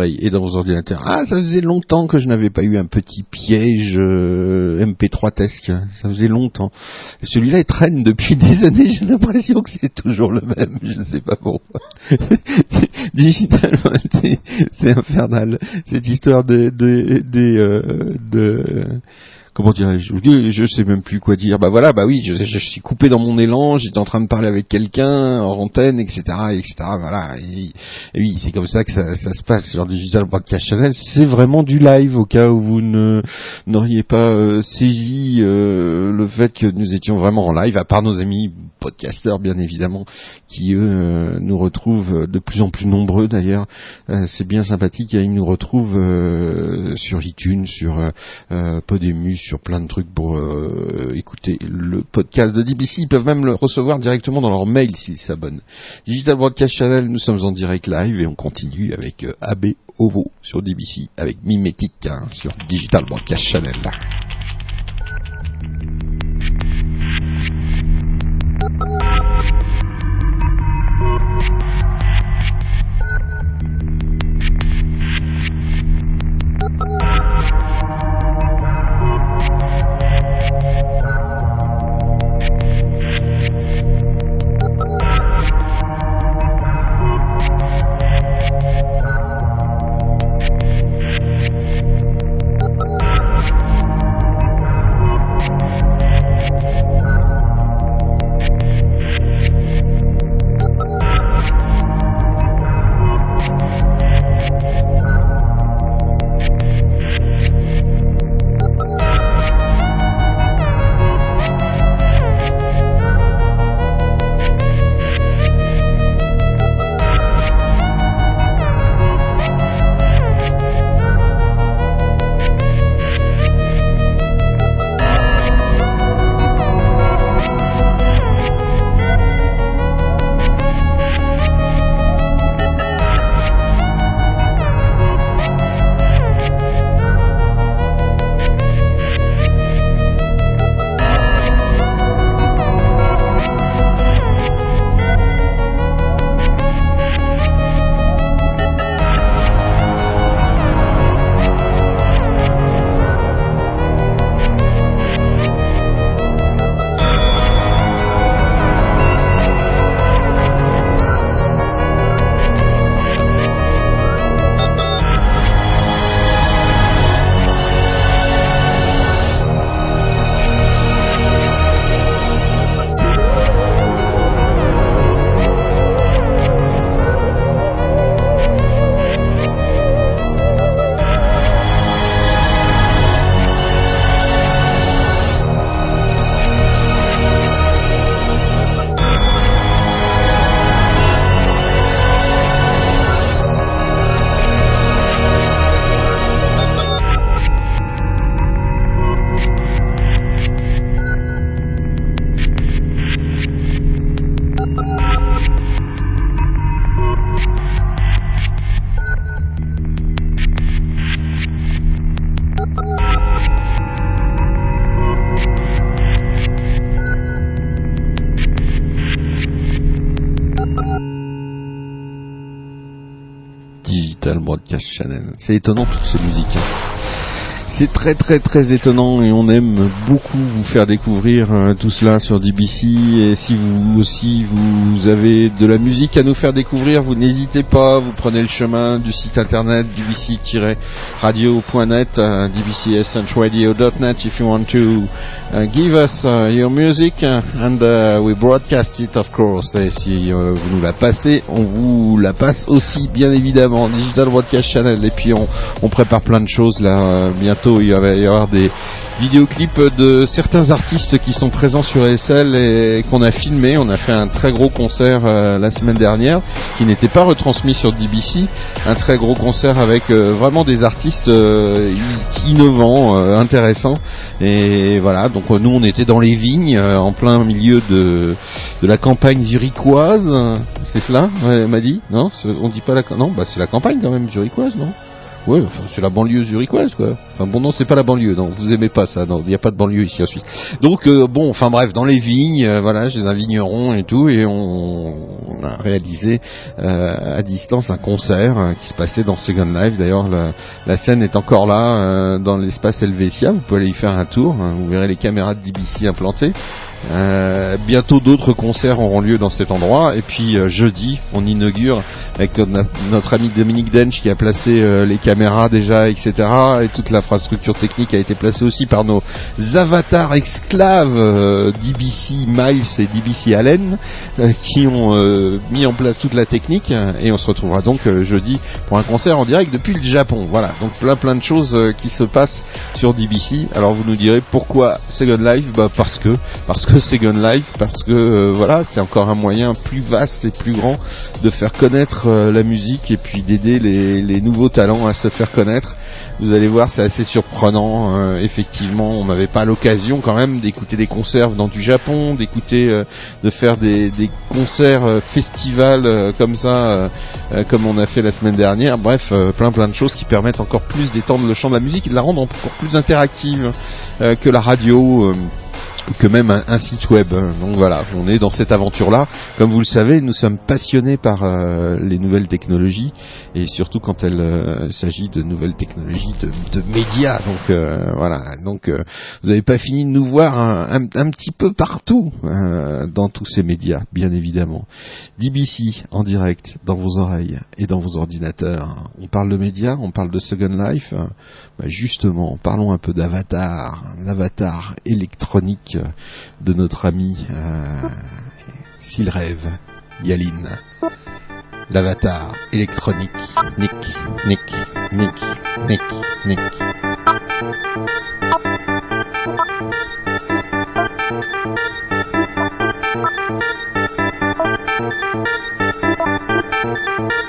Et dans vos ordinateurs. Ah, ça faisait longtemps que je n'avais pas eu un petit piège euh, MP3-tesque. Ça faisait longtemps. Celui-là, il traîne depuis des années. J'ai l'impression que c'est toujours le même. Je ne sais pas pourquoi. Digital, c'est- infernal. Cette histoire de, de, des, euh, de comment dirais-je? Je, sais même plus quoi dire. Bah voilà, bah oui, je, suis coupé dans mon élan, j'étais en train de parler avec quelqu'un en antenne, etc., etc. Voilà. Et, oui, c'est comme ça que ça, se passe sur Digital Broadcast Channel. C'est vraiment du live au cas où vous n'auriez pas euh, saisi euh, le fait que nous étions vraiment en live, à part nos amis podcasteurs bien évidemment, qui eux euh, nous retrouvent de plus en plus nombreux d'ailleurs. C'est bien sympathique, ils nous retrouvent sur iTunes, sur Podemu, sur plein de trucs pour euh, écouter le podcast de DBC. Ils peuvent même le recevoir directement dans leur mail s'ils s'abonnent. Digital Broadcast Channel, nous sommes en direct live et on continue avec euh, AB Ovo sur DBC, avec Mimetic hein, sur Digital Broadcast Channel. C'est étonnant toutes ces musiques. C'est très très très étonnant et on aime beaucoup vous faire découvrir euh, tout cela sur DBC et si vous aussi vous avez de la musique à nous faire découvrir, vous n'hésitez pas, vous prenez le chemin du site internet dbc-radio.net, uh, dbcsradio.net if you want to uh, give us uh, your music and uh, we broadcast it of course. Et si euh, vous nous la passez, on vous la passe aussi bien évidemment Digital Broadcast Channel. Et puis on, prépare plein de choses là euh, bientôt il va y avoir des vidéoclips de certains artistes qui sont présents sur SL et qu'on a filmé. On a fait un très gros concert euh, la semaine dernière qui n'était pas retransmis sur DBC. Un très gros concert avec euh, vraiment des artistes euh, innovants, intéressants. Et voilà, donc nous on était dans les vignes, en plein milieu de, de la campagne zurichoise. C'est cela, elle m'a dit Non, on dit pas la non, bah c'est la campagne quand même zurichoise, non? Ouais, enfin, c'est la banlieue zurichoise, quoi. Enfin bon, non, c'est pas la banlieue, non, vous aimez pas ça, non, il n'y a pas de banlieue ici en Suisse. Donc euh, bon, enfin bref, dans les vignes, euh, voilà, j'ai un vigneron et tout, et on, a réalisé euh, à distance un concert euh, qui se passait dans Second Life. D'ailleurs, la, la scène est encore là euh, dans l'espace Helvetia. Vous pouvez aller y faire un tour. hein, vous verrez les caméras de DBC implantées. Euh, bientôt d'autres concerts auront lieu dans cet endroit. Et puis euh, jeudi, on inaugure avec notre, ami Dominique Dench qui a placé euh, les caméras déjà, etc. Et toute l'infrastructure technique a été placée aussi par nos avatars esclaves DBC Miles et DBC Allen qui ont mis en place toute la technique. Et on se retrouvera donc jeudi pour un concert en direct depuis le Japon. Voilà, donc plein plein de choses qui se passent sur DBC. Alors vous nous direz pourquoi Second Life? Bah parce que parce que Second Life, parce que euh, voilà, c'est encore un moyen plus vaste et plus grand de faire connaître euh, la musique et puis d'aider les, les nouveaux talents à se faire connaître. Vous allez voir, c'est assez surprenant. euh, effectivement, on n'avait pas l'occasion quand même d'écouter des concerts dans du Japon, d'écouter, euh, de faire des, des concerts euh, festivals euh, comme ça, comme on a fait la semaine dernière. Bref, plein plein de choses qui permettent encore plus d'étendre le champ de la musique et de la rendre encore plus interactive que la radio. Que même un, site web. Donc voilà, on est dans cette aventure-là. Comme vous le savez, nous sommes passionnés par euh, les nouvelles technologies et surtout quand il euh, s'agit de nouvelles technologies de, médias. Donc euh, voilà, donc vous n'avez pas fini de nous voir un, un- petit peu partout dans tous ces médias, bien évidemment. DBC en direct dans vos oreilles et dans vos ordinateurs. On parle de médias, on parle de Second Life. Bah, justement, parlons un peu d'Avatar, l'avatar électronique de notre ami euh, s'il rêve, Yaline. L'avatar électronique, Nick, Nick, Nick, Nick, Nick. Thank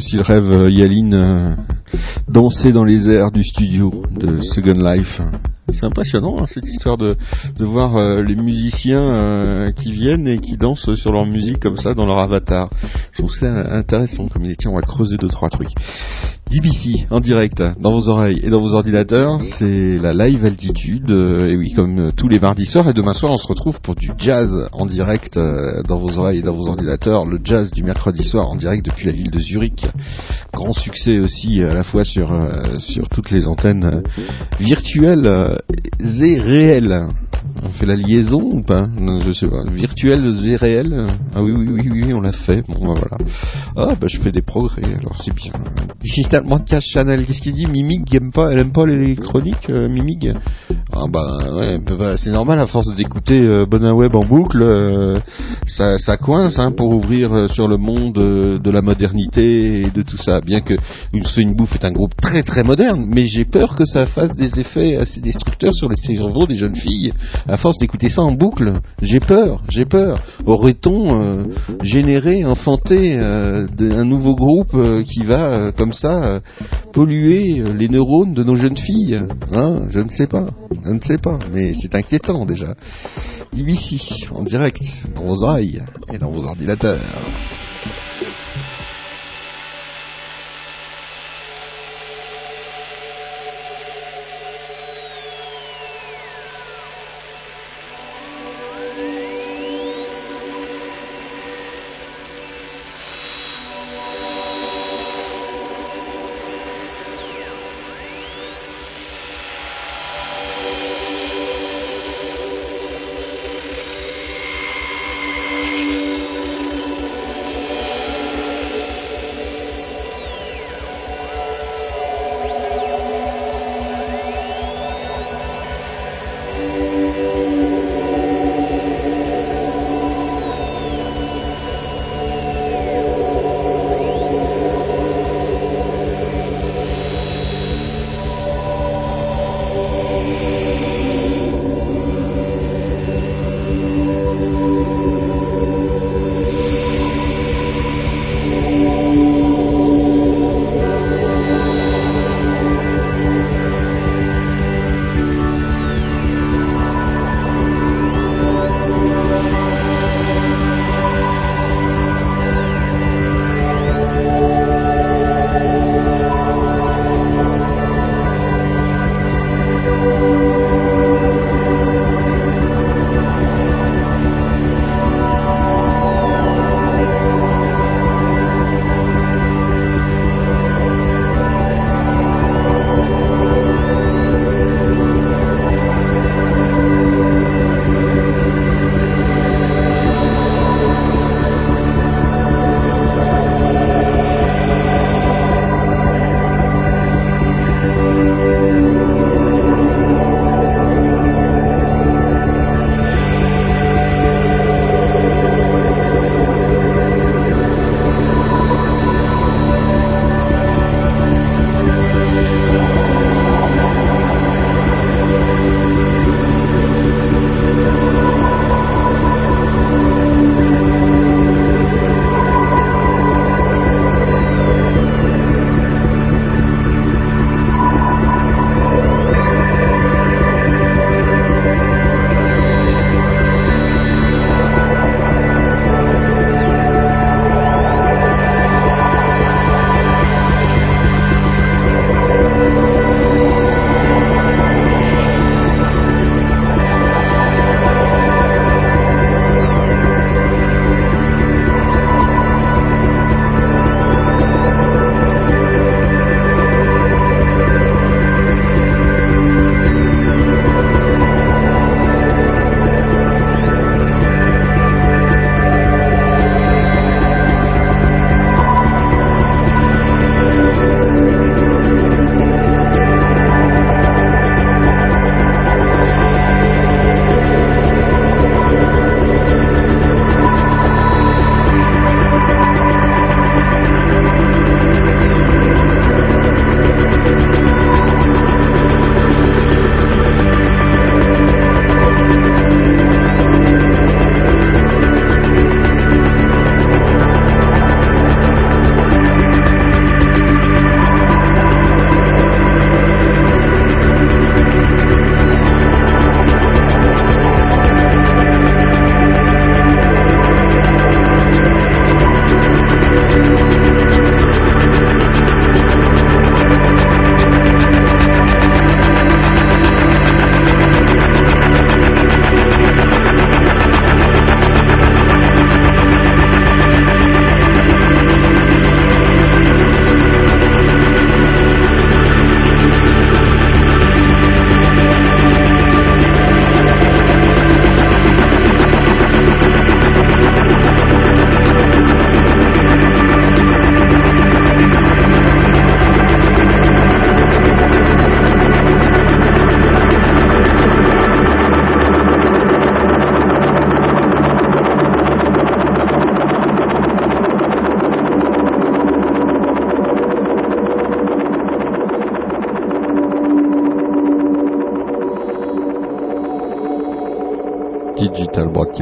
s'il rêve euh, Yaline euh, danser dans les airs du studio de Second Life. C'est impressionnant hein, cette histoire de, de voir euh, les musiciens qui viennent et qui dansent sur leur musique comme ça dans leur avatar. Je trouve ça intéressant comme il est. Tiens, on va creuser deux trois trucs. DBC en direct dans vos oreilles et dans vos ordinateurs, c'est la live altitude. euh, et oui, comme euh, tous les mardis soirs et demain soir, on se retrouve pour du jazz en direct euh, dans vos oreilles et dans vos ordinateurs. Le jazz du mercredi soir en direct depuis la ville de Zurich. Grand succès aussi à la fois sur sur toutes les antennes virtuelles et réelles. On fait la liaison ou pas? Non, Je sais pas. Virtuel et réel Ah oui, oui, oui, oui, on l'a fait. Bon, bah, voilà. Ah, bah je fais des progrès. Alors c'est bien. Digital Broadcast Channel, qu'est-ce qu'il dit Mimig, aime pas, elle aime pas l'électronique, euh, Mimig? Ah bah ouais, bah, bah, c'est normal à force d'écouter euh, Bonin Web en boucle, euh, ça, coince hein, pour ouvrir euh, sur le monde euh, de la modernité et de tout ça. Bien que une Bouffe est un groupe très très moderne, mais j'ai peur que ça fasse des effets assez destructeurs sur les cerveaux des jeunes filles. À force d'écouter ça en boucle, j'ai peur, j'ai peur. Aurait-on euh, généré, enfanté un nouveau groupe qui va comme ça polluer les neurones de nos jeunes filles hein? Je ne sais pas, je ne sais pas, mais c'est inquiétant déjà. DBC en direct dans et dans vos ordinateurs.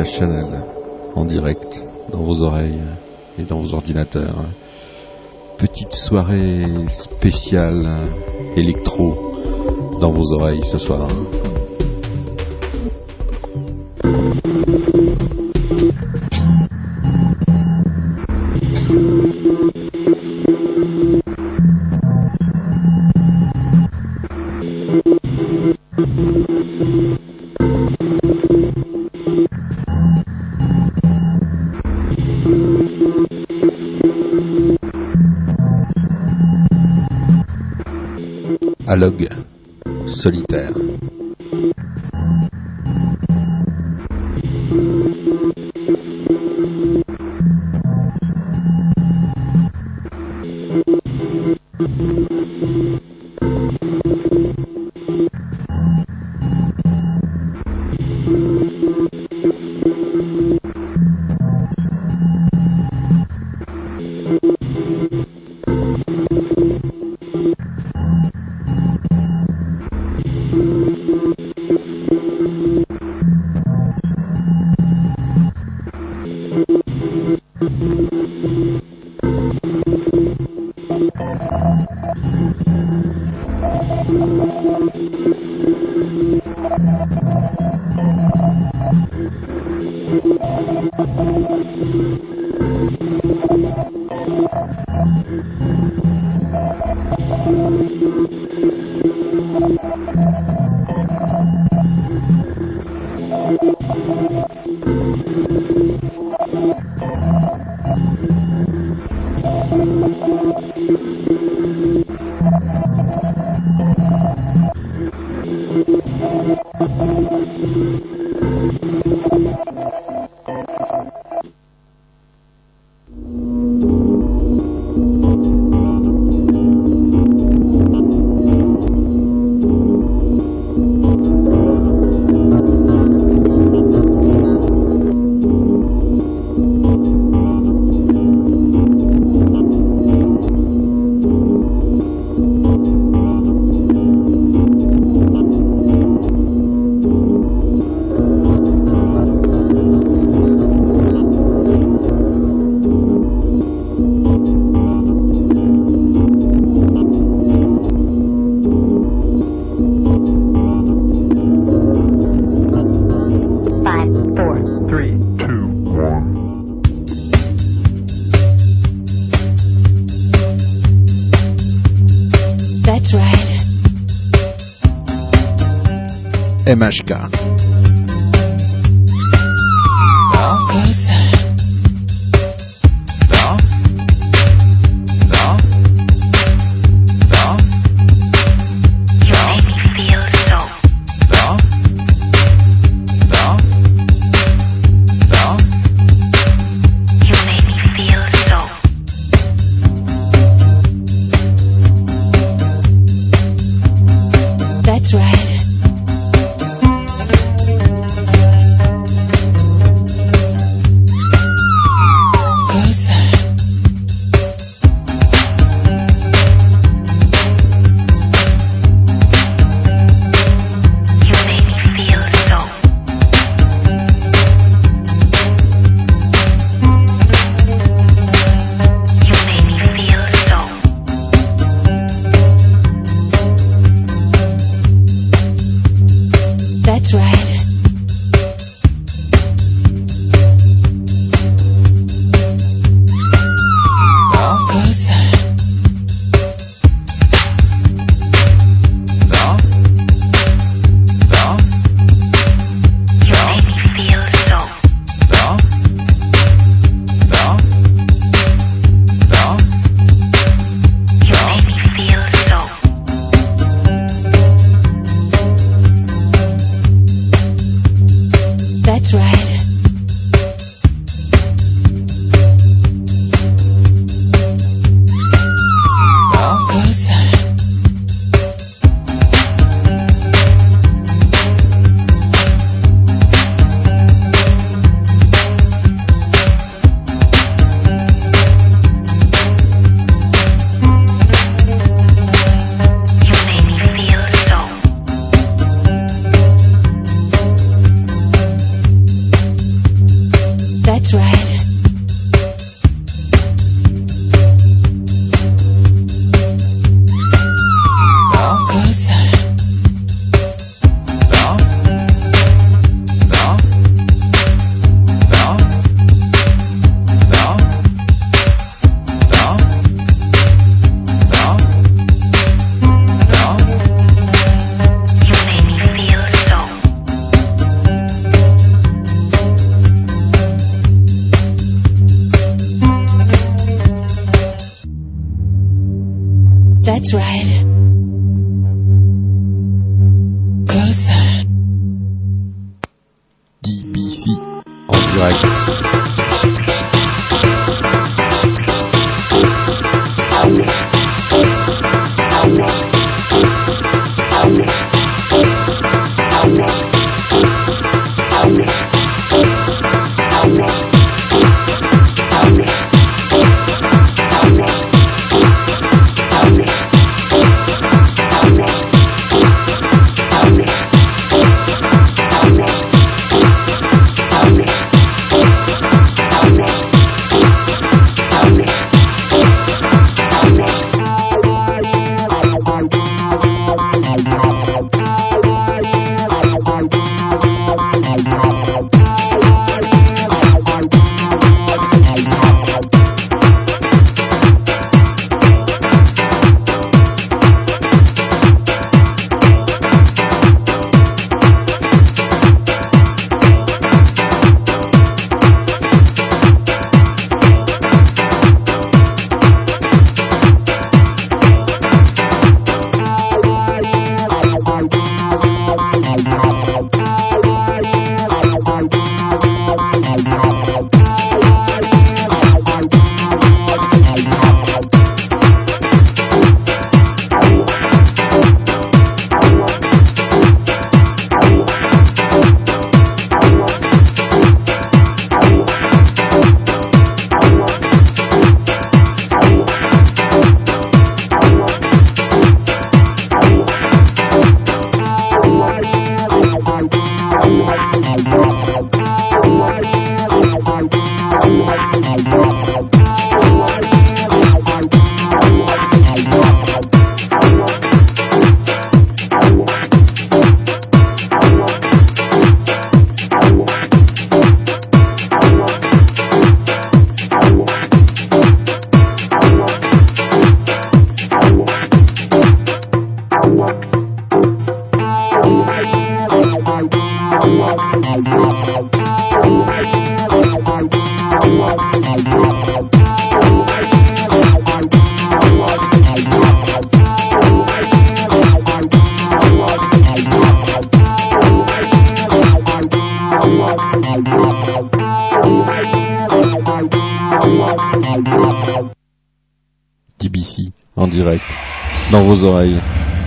Channel en direct dans vos oreilles et dans vos ordinateurs. Petite soirée spéciale électro dans vos oreilles ce soir.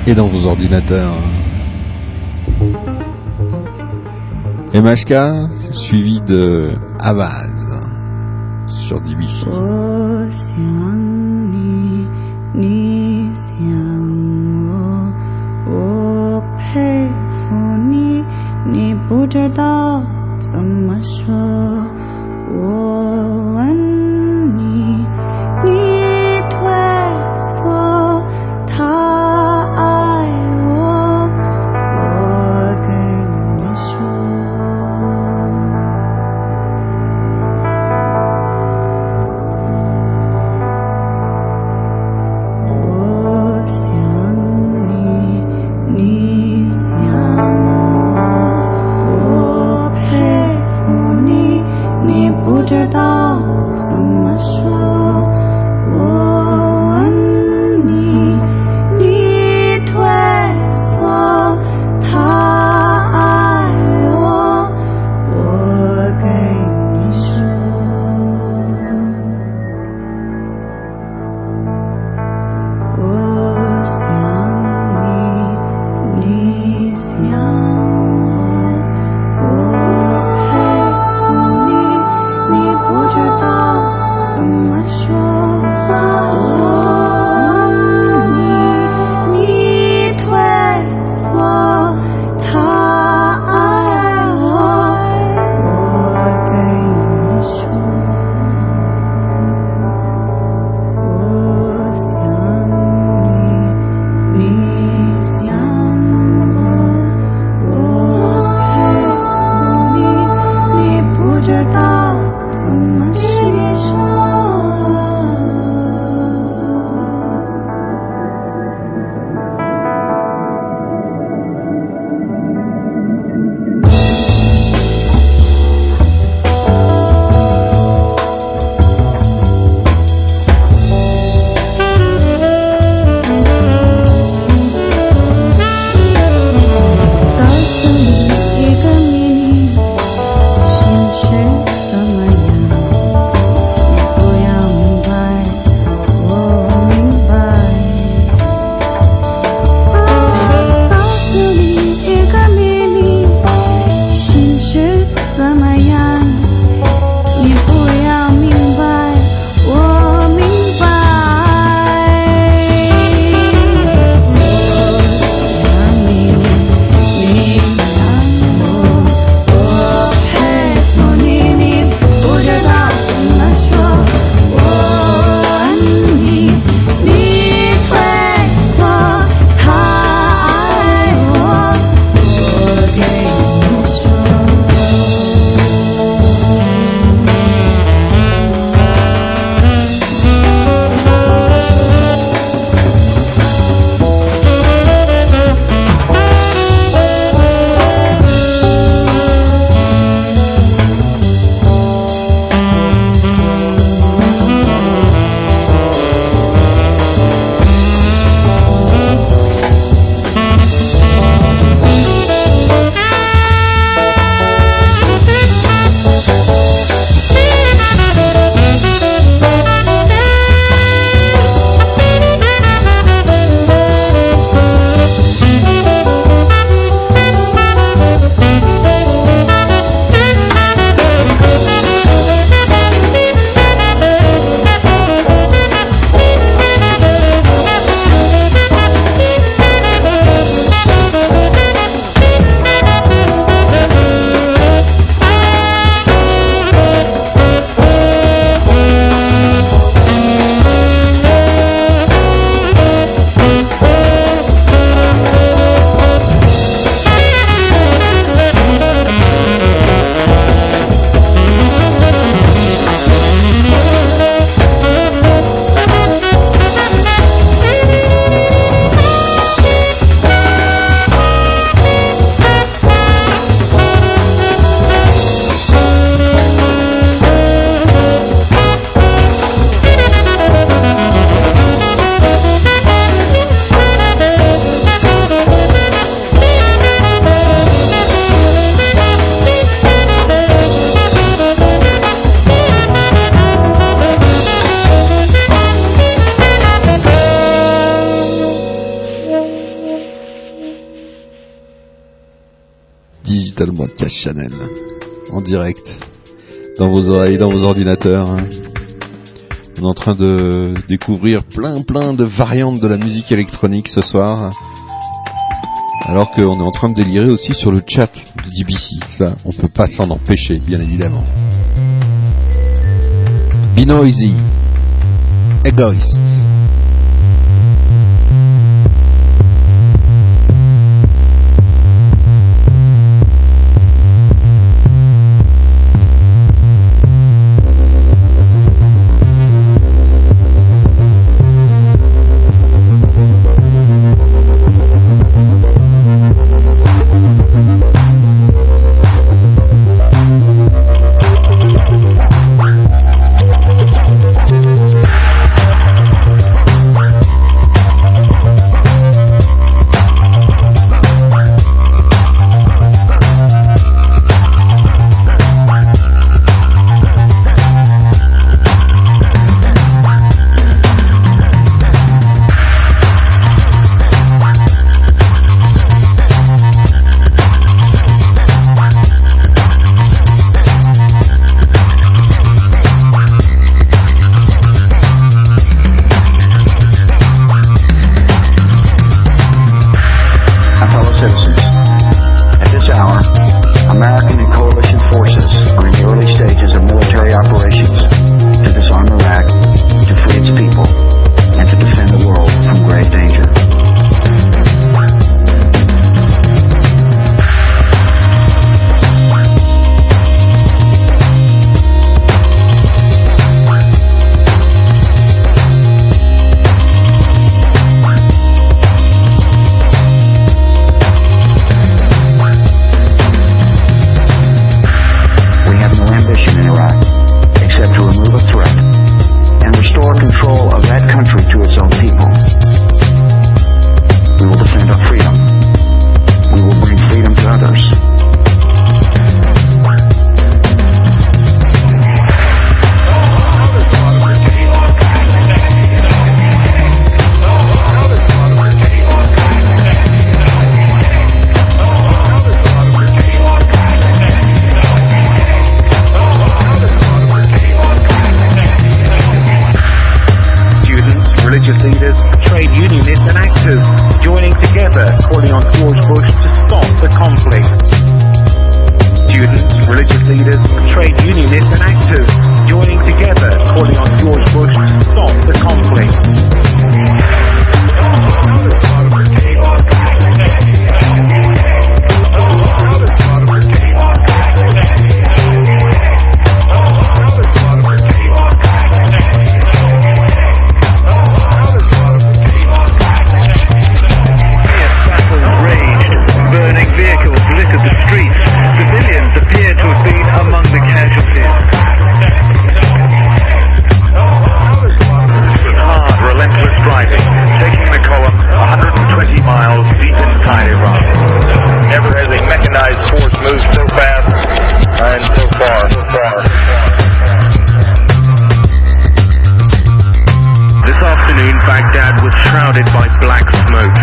et dans vos ordinateurs. MHK, suivi de Avaz sur DBC. Channel. En direct. Dans vos oreilles, dans vos ordinateurs. hein. On est en train de découvrir plein plein de variantes de la musique électronique ce soir. Alors qu'on est en train de délirer aussi sur le chat de DBC. Ça, on peut pas s'en empêcher, bien évidemment. Be noisy. Egoist. Joining calling on George Bush to stop the conflict. Students, religious leaders, trade unionists and actors joining together calling on George Bush to stop the conflict. And so far, so far. This afternoon, Baghdad was shrouded by black smoke.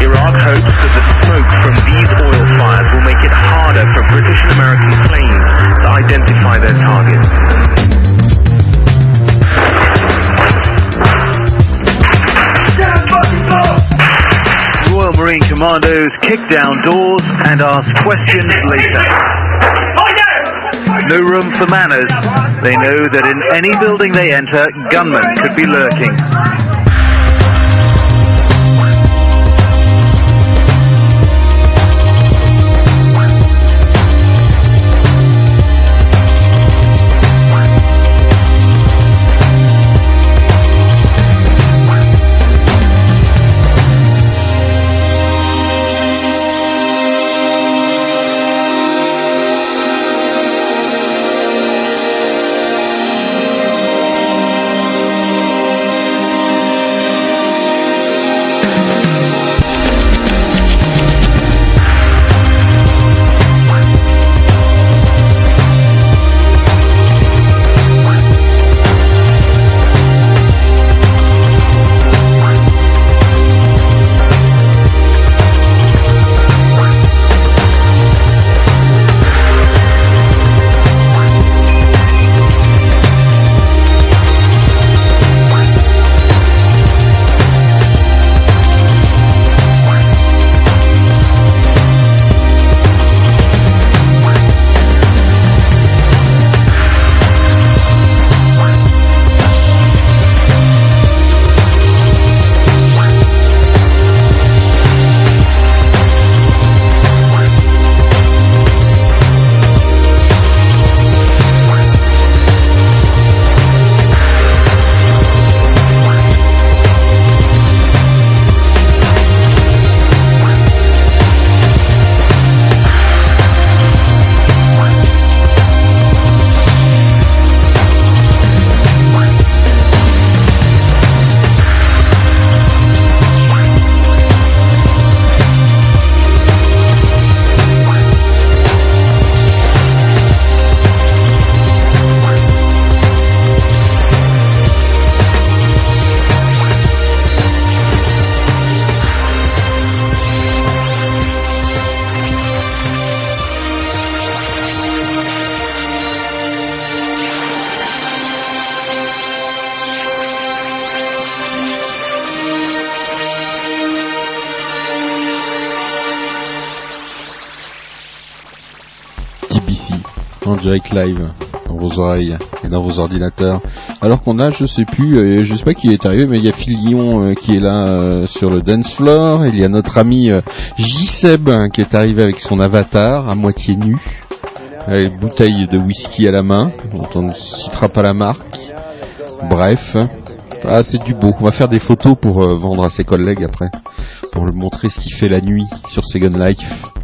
Iraq hopes that the smoke from these oil fires will make it harder for British and American planes to identify their targets. Royal Marine Commandos kick down doors and ask questions later. Oh, No room for manners. They know that in any building they enter, gunmen could be lurking. Alors qu'on a, je sais plus, euh, je sais pas qui est arrivé, mais il y a Phil Lyon euh, qui est là euh, sur le dance floor. Il y a notre ami euh, J-Seb hein, qui est arrivé avec son avatar à moitié nu, avec une bouteille de whisky à la main, dont on ne citera pas la marque. Bref, ah c'est du beau. On va faire des photos pour vendre à ses collègues après, pour lui montrer ce qu'il fait la nuit sur Second Life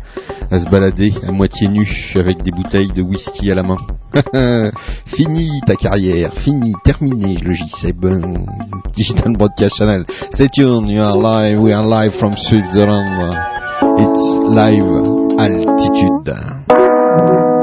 à se balader à moitié nu avec des bouteilles de whisky à la main. fini ta carrière, fini, terminé le J-Seb Digital Broadcast Channel. Stay tuned, you are live, we are live from Switzerland. It's live altitude.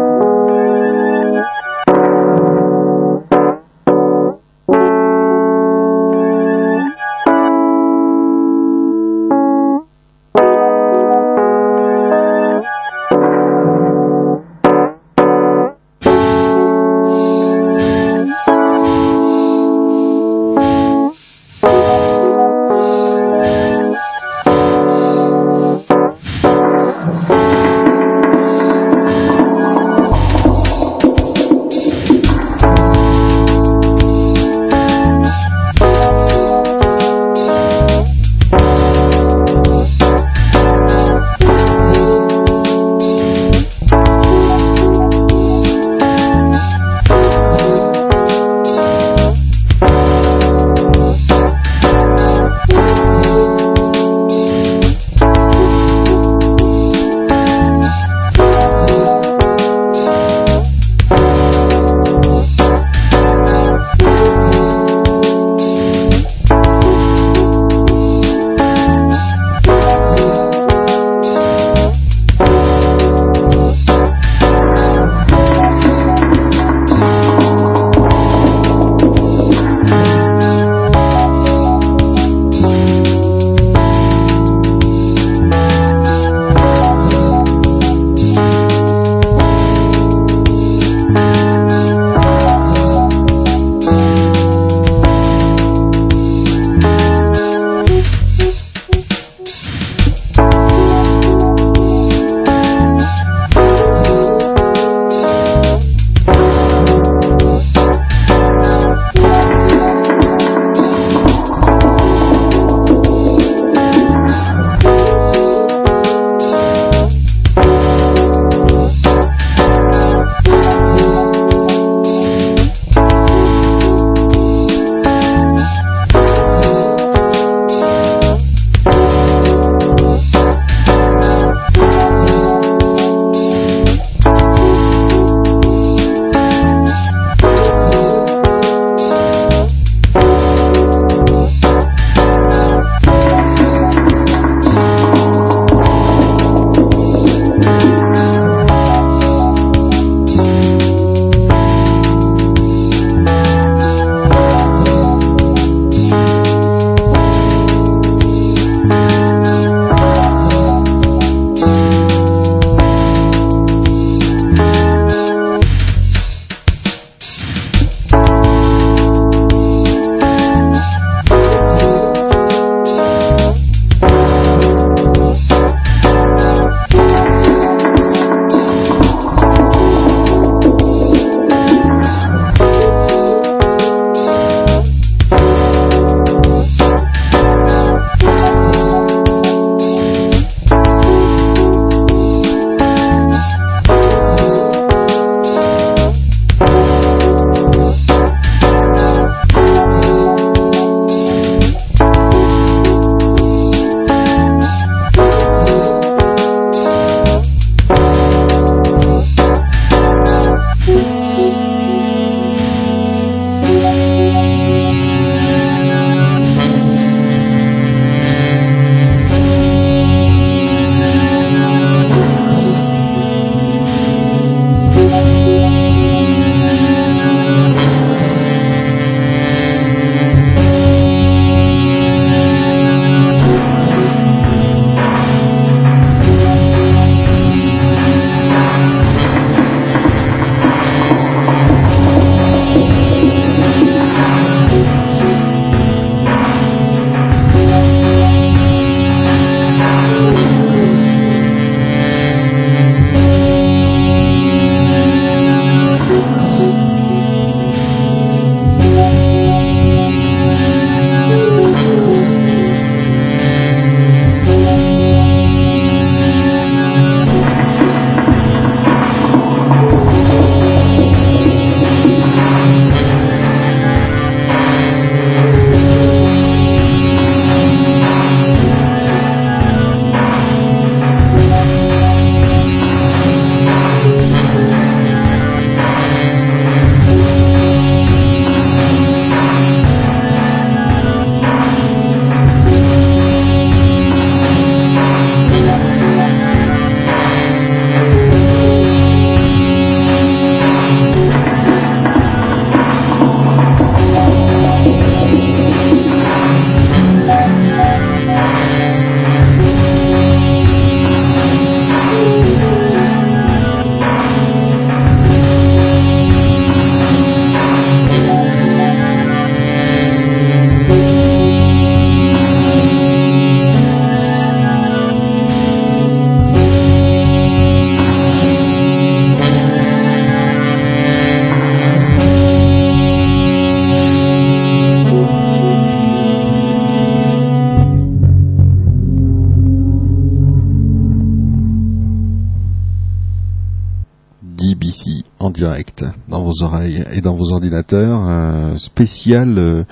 Spécial euh,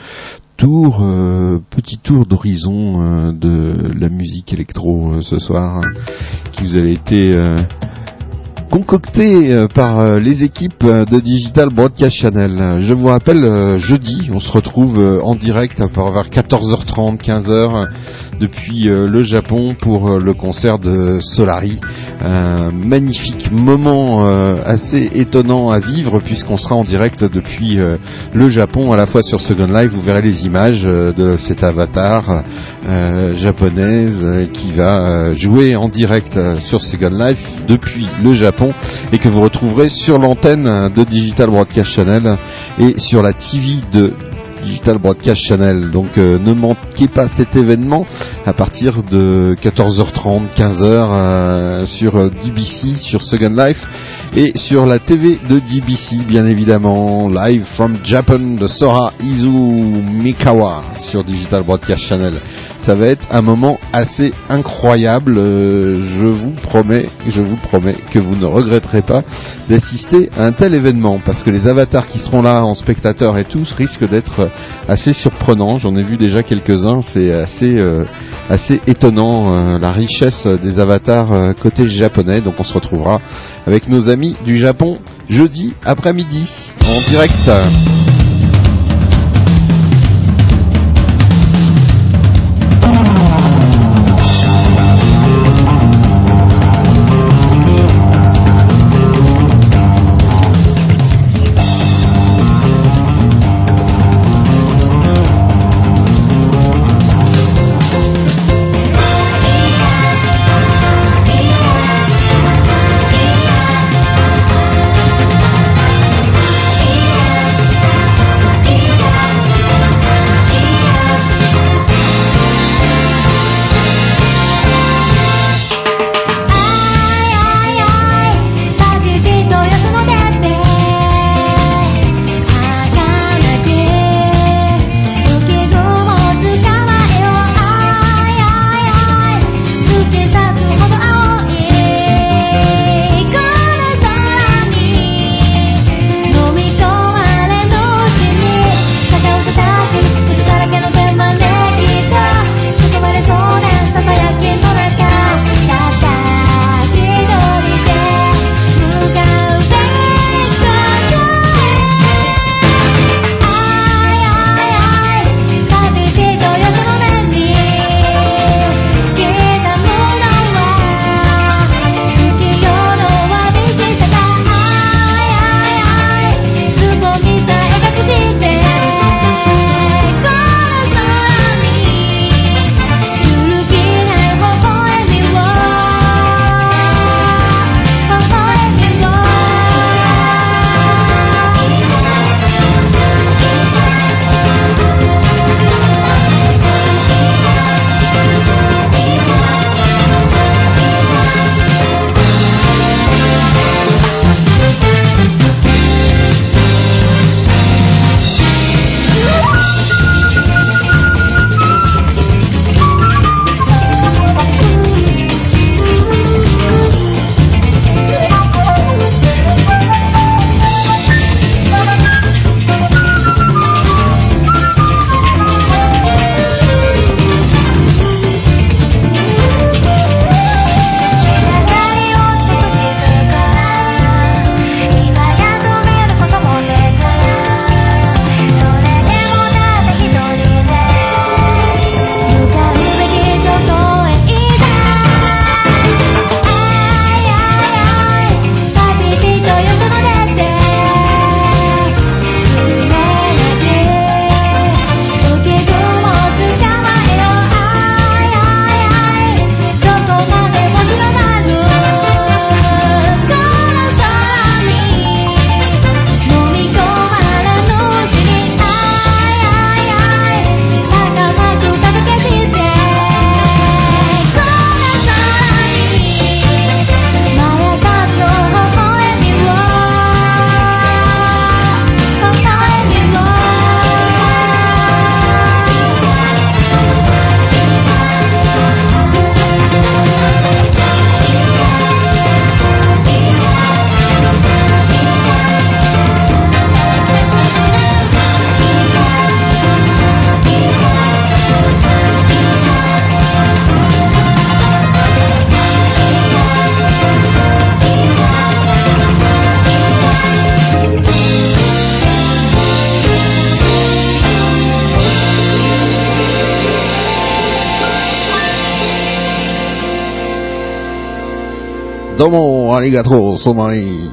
tour, euh, petit tour d'horizon euh, de la musique électro ce soir, qui vous avait été concocté par les équipes de Digital Broadcast Channel. Je vous rappelle, jeudi, on se retrouve en direct à vers 14h30, 15h euh, depuis le Japon pour le concert de Solari. Un magnifique moment euh, assez étonnant à vivre puisqu'on sera en direct depuis euh, le Japon à la fois sur Second Life. Vous verrez les images euh, de cet avatar euh, japonaise euh, qui va euh, jouer en direct euh, sur Second Life depuis le Japon et que vous retrouverez sur l'antenne euh, de Digital Broadcast Channel et sur la TV de Digital Broadcast Channel. Donc euh, ne manquez pas cet événement à partir de 14h30, 15h euh, sur euh, DBC, sur Second Life et sur la TV de DBC bien évidemment. Live from Japan de Sora Izu Mikawa sur Digital Broadcast Channel. Ça va être un moment assez incroyable. euh, je vous promets, je vous promets que vous ne regretterez pas d'assister à un tel événement parce que les avatars qui seront là en spectateurs et tous risquent d'être assez surprenants. J'en ai vu déjà quelques-uns. C'est assez, euh, assez étonnant euh, la richesse des avatars côté japonais. Donc on se retrouvera avec nos amis du Japon jeudi après-midi en direct. Domo arigato somai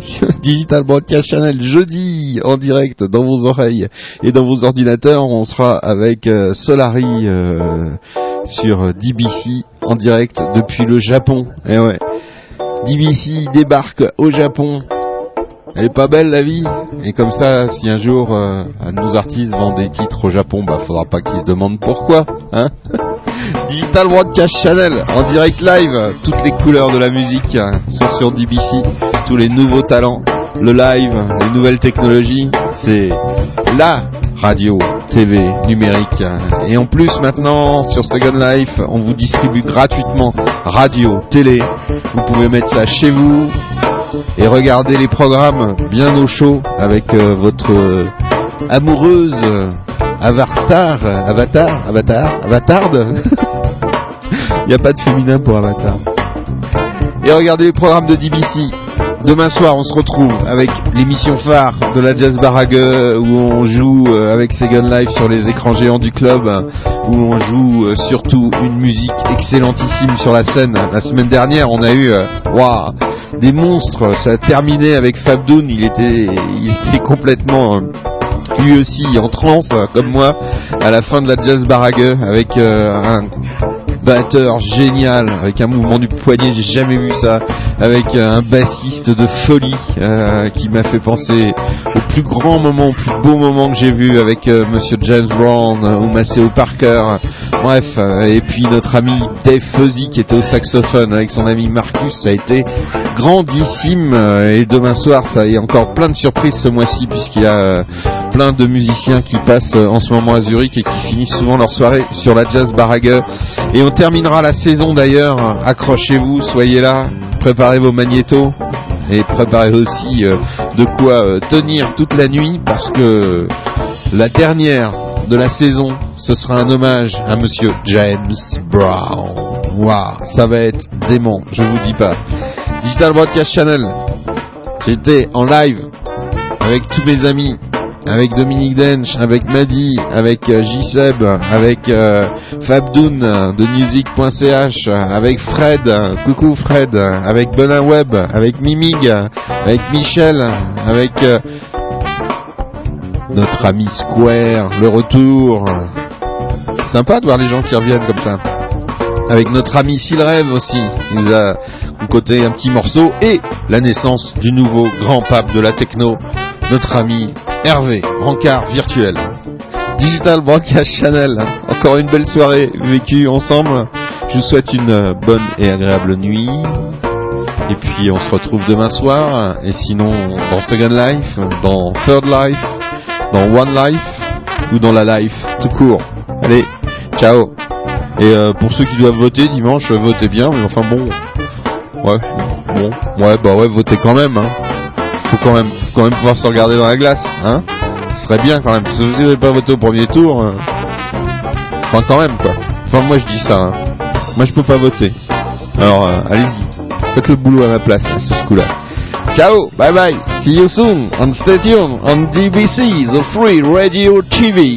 sur Digital Broadcast Channel jeudi en direct dans vos oreilles et dans vos ordinateurs. On sera avec euh, Solari euh, sur DBC en direct depuis le Japon. Et ouais, DBC débarque au Japon. Elle est pas belle la vie Et comme ça, si un jour euh, nos artistes vend des titres au Japon, bah faudra pas qu'ils se demandent pourquoi, hein Digital Broadcast Channel en direct live, toutes les couleurs de la musique hein, sont sur DBC, tous les nouveaux talents, le live, les nouvelles technologies, c'est la radio, TV numérique. hein. Et en plus maintenant sur Second Life, on vous distribue gratuitement radio, télé. Vous pouvez mettre ça chez vous et regarder les programmes bien au chaud avec euh, votre amoureuse euh, avatar, avatar, avatar, avatarde. Il n'y a pas de féminin pour avatar. Et regardez les programmes de DBC. Demain soir, on se retrouve avec l'émission phare de la Jazz Barague où on joue euh, avec Second Life sur les écrans géants du club, où on joue euh, surtout une musique excellentissime sur la scène. La semaine dernière, on a eu, euh, waouh, des monstres. Ça a terminé avec Fabdoun. Il était, il était complètement euh, lui aussi en transe, comme moi, à la fin de la Jazz Barague, avec un batteur génial, avec un mouvement du poignet, j'ai jamais vu ça, avec euh, un bassiste de folie euh, qui m'a fait penser au plus grand moment, au plus beau moment que j'ai vu avec euh, Monsieur James Brown euh, ou Maceo Parker. Bref, euh, et puis notre ami Dave Fuzzy qui était au saxophone avec son ami Marcus, ça a été grandissime. Et demain soir, ça y a encore plein de surprises ce mois-ci puisqu'il y a plein de musiciens qui passent euh, en ce moment à Zurich et qui finissent souvent leur soirée sur la Jazz Barague. Et on terminera la saison d'ailleurs. Accrochez-vous, soyez là, préparez vos magnétos et préparez aussi euh, de quoi euh, tenir toute la nuit parce que la dernière de la saison, ce sera un hommage à Monsieur James Brown. Waouh, ça va être dément, je vous dis pas. Digital Broadcast Channel. J'étais en live avec tous mes amis, avec Dominique Dench, avec Madi, avec euh, J-Seb, avec euh, Fabdoun de music.ch, avec Fred, coucou Fred, avec Benin Web, avec Mimig, avec Michel, avec euh, notre ami Square, le retour. Sympa de voir les gens qui reviennent comme ça. Avec notre ami Silrêve aussi, il nous a concocté un petit morceau et la naissance du nouveau grand pape de la techno, notre ami Hervé, brancard virtuel. Digital Broadcast Channel, encore une belle soirée vécue ensemble. Je vous souhaite une euh, bonne et agréable nuit. Et puis on se retrouve demain soir. Et sinon dans Second Life, dans Third Life, dans One Life ou dans la Life tout court. Allez, ciao. Et euh, pour ceux qui doivent voter dimanche, votez bien. Mais enfin bon, ouais, bon, ouais, bah ouais, votez quand même. Hein. Faut quand même, faut quand même pouvoir se regarder dans la glace, hein. Ce serait bien quand même. Si vous n'avez pas voté au premier tour, euh, enfin quand même quoi. Enfin moi je dis ça. hein. Moi je peux pas voter. Alors euh, allez-y, faites le boulot à ma place hein, sur ce coup-là. Ciao, bye bye, see you soon, and stay tuned on DBC, the free radio TV.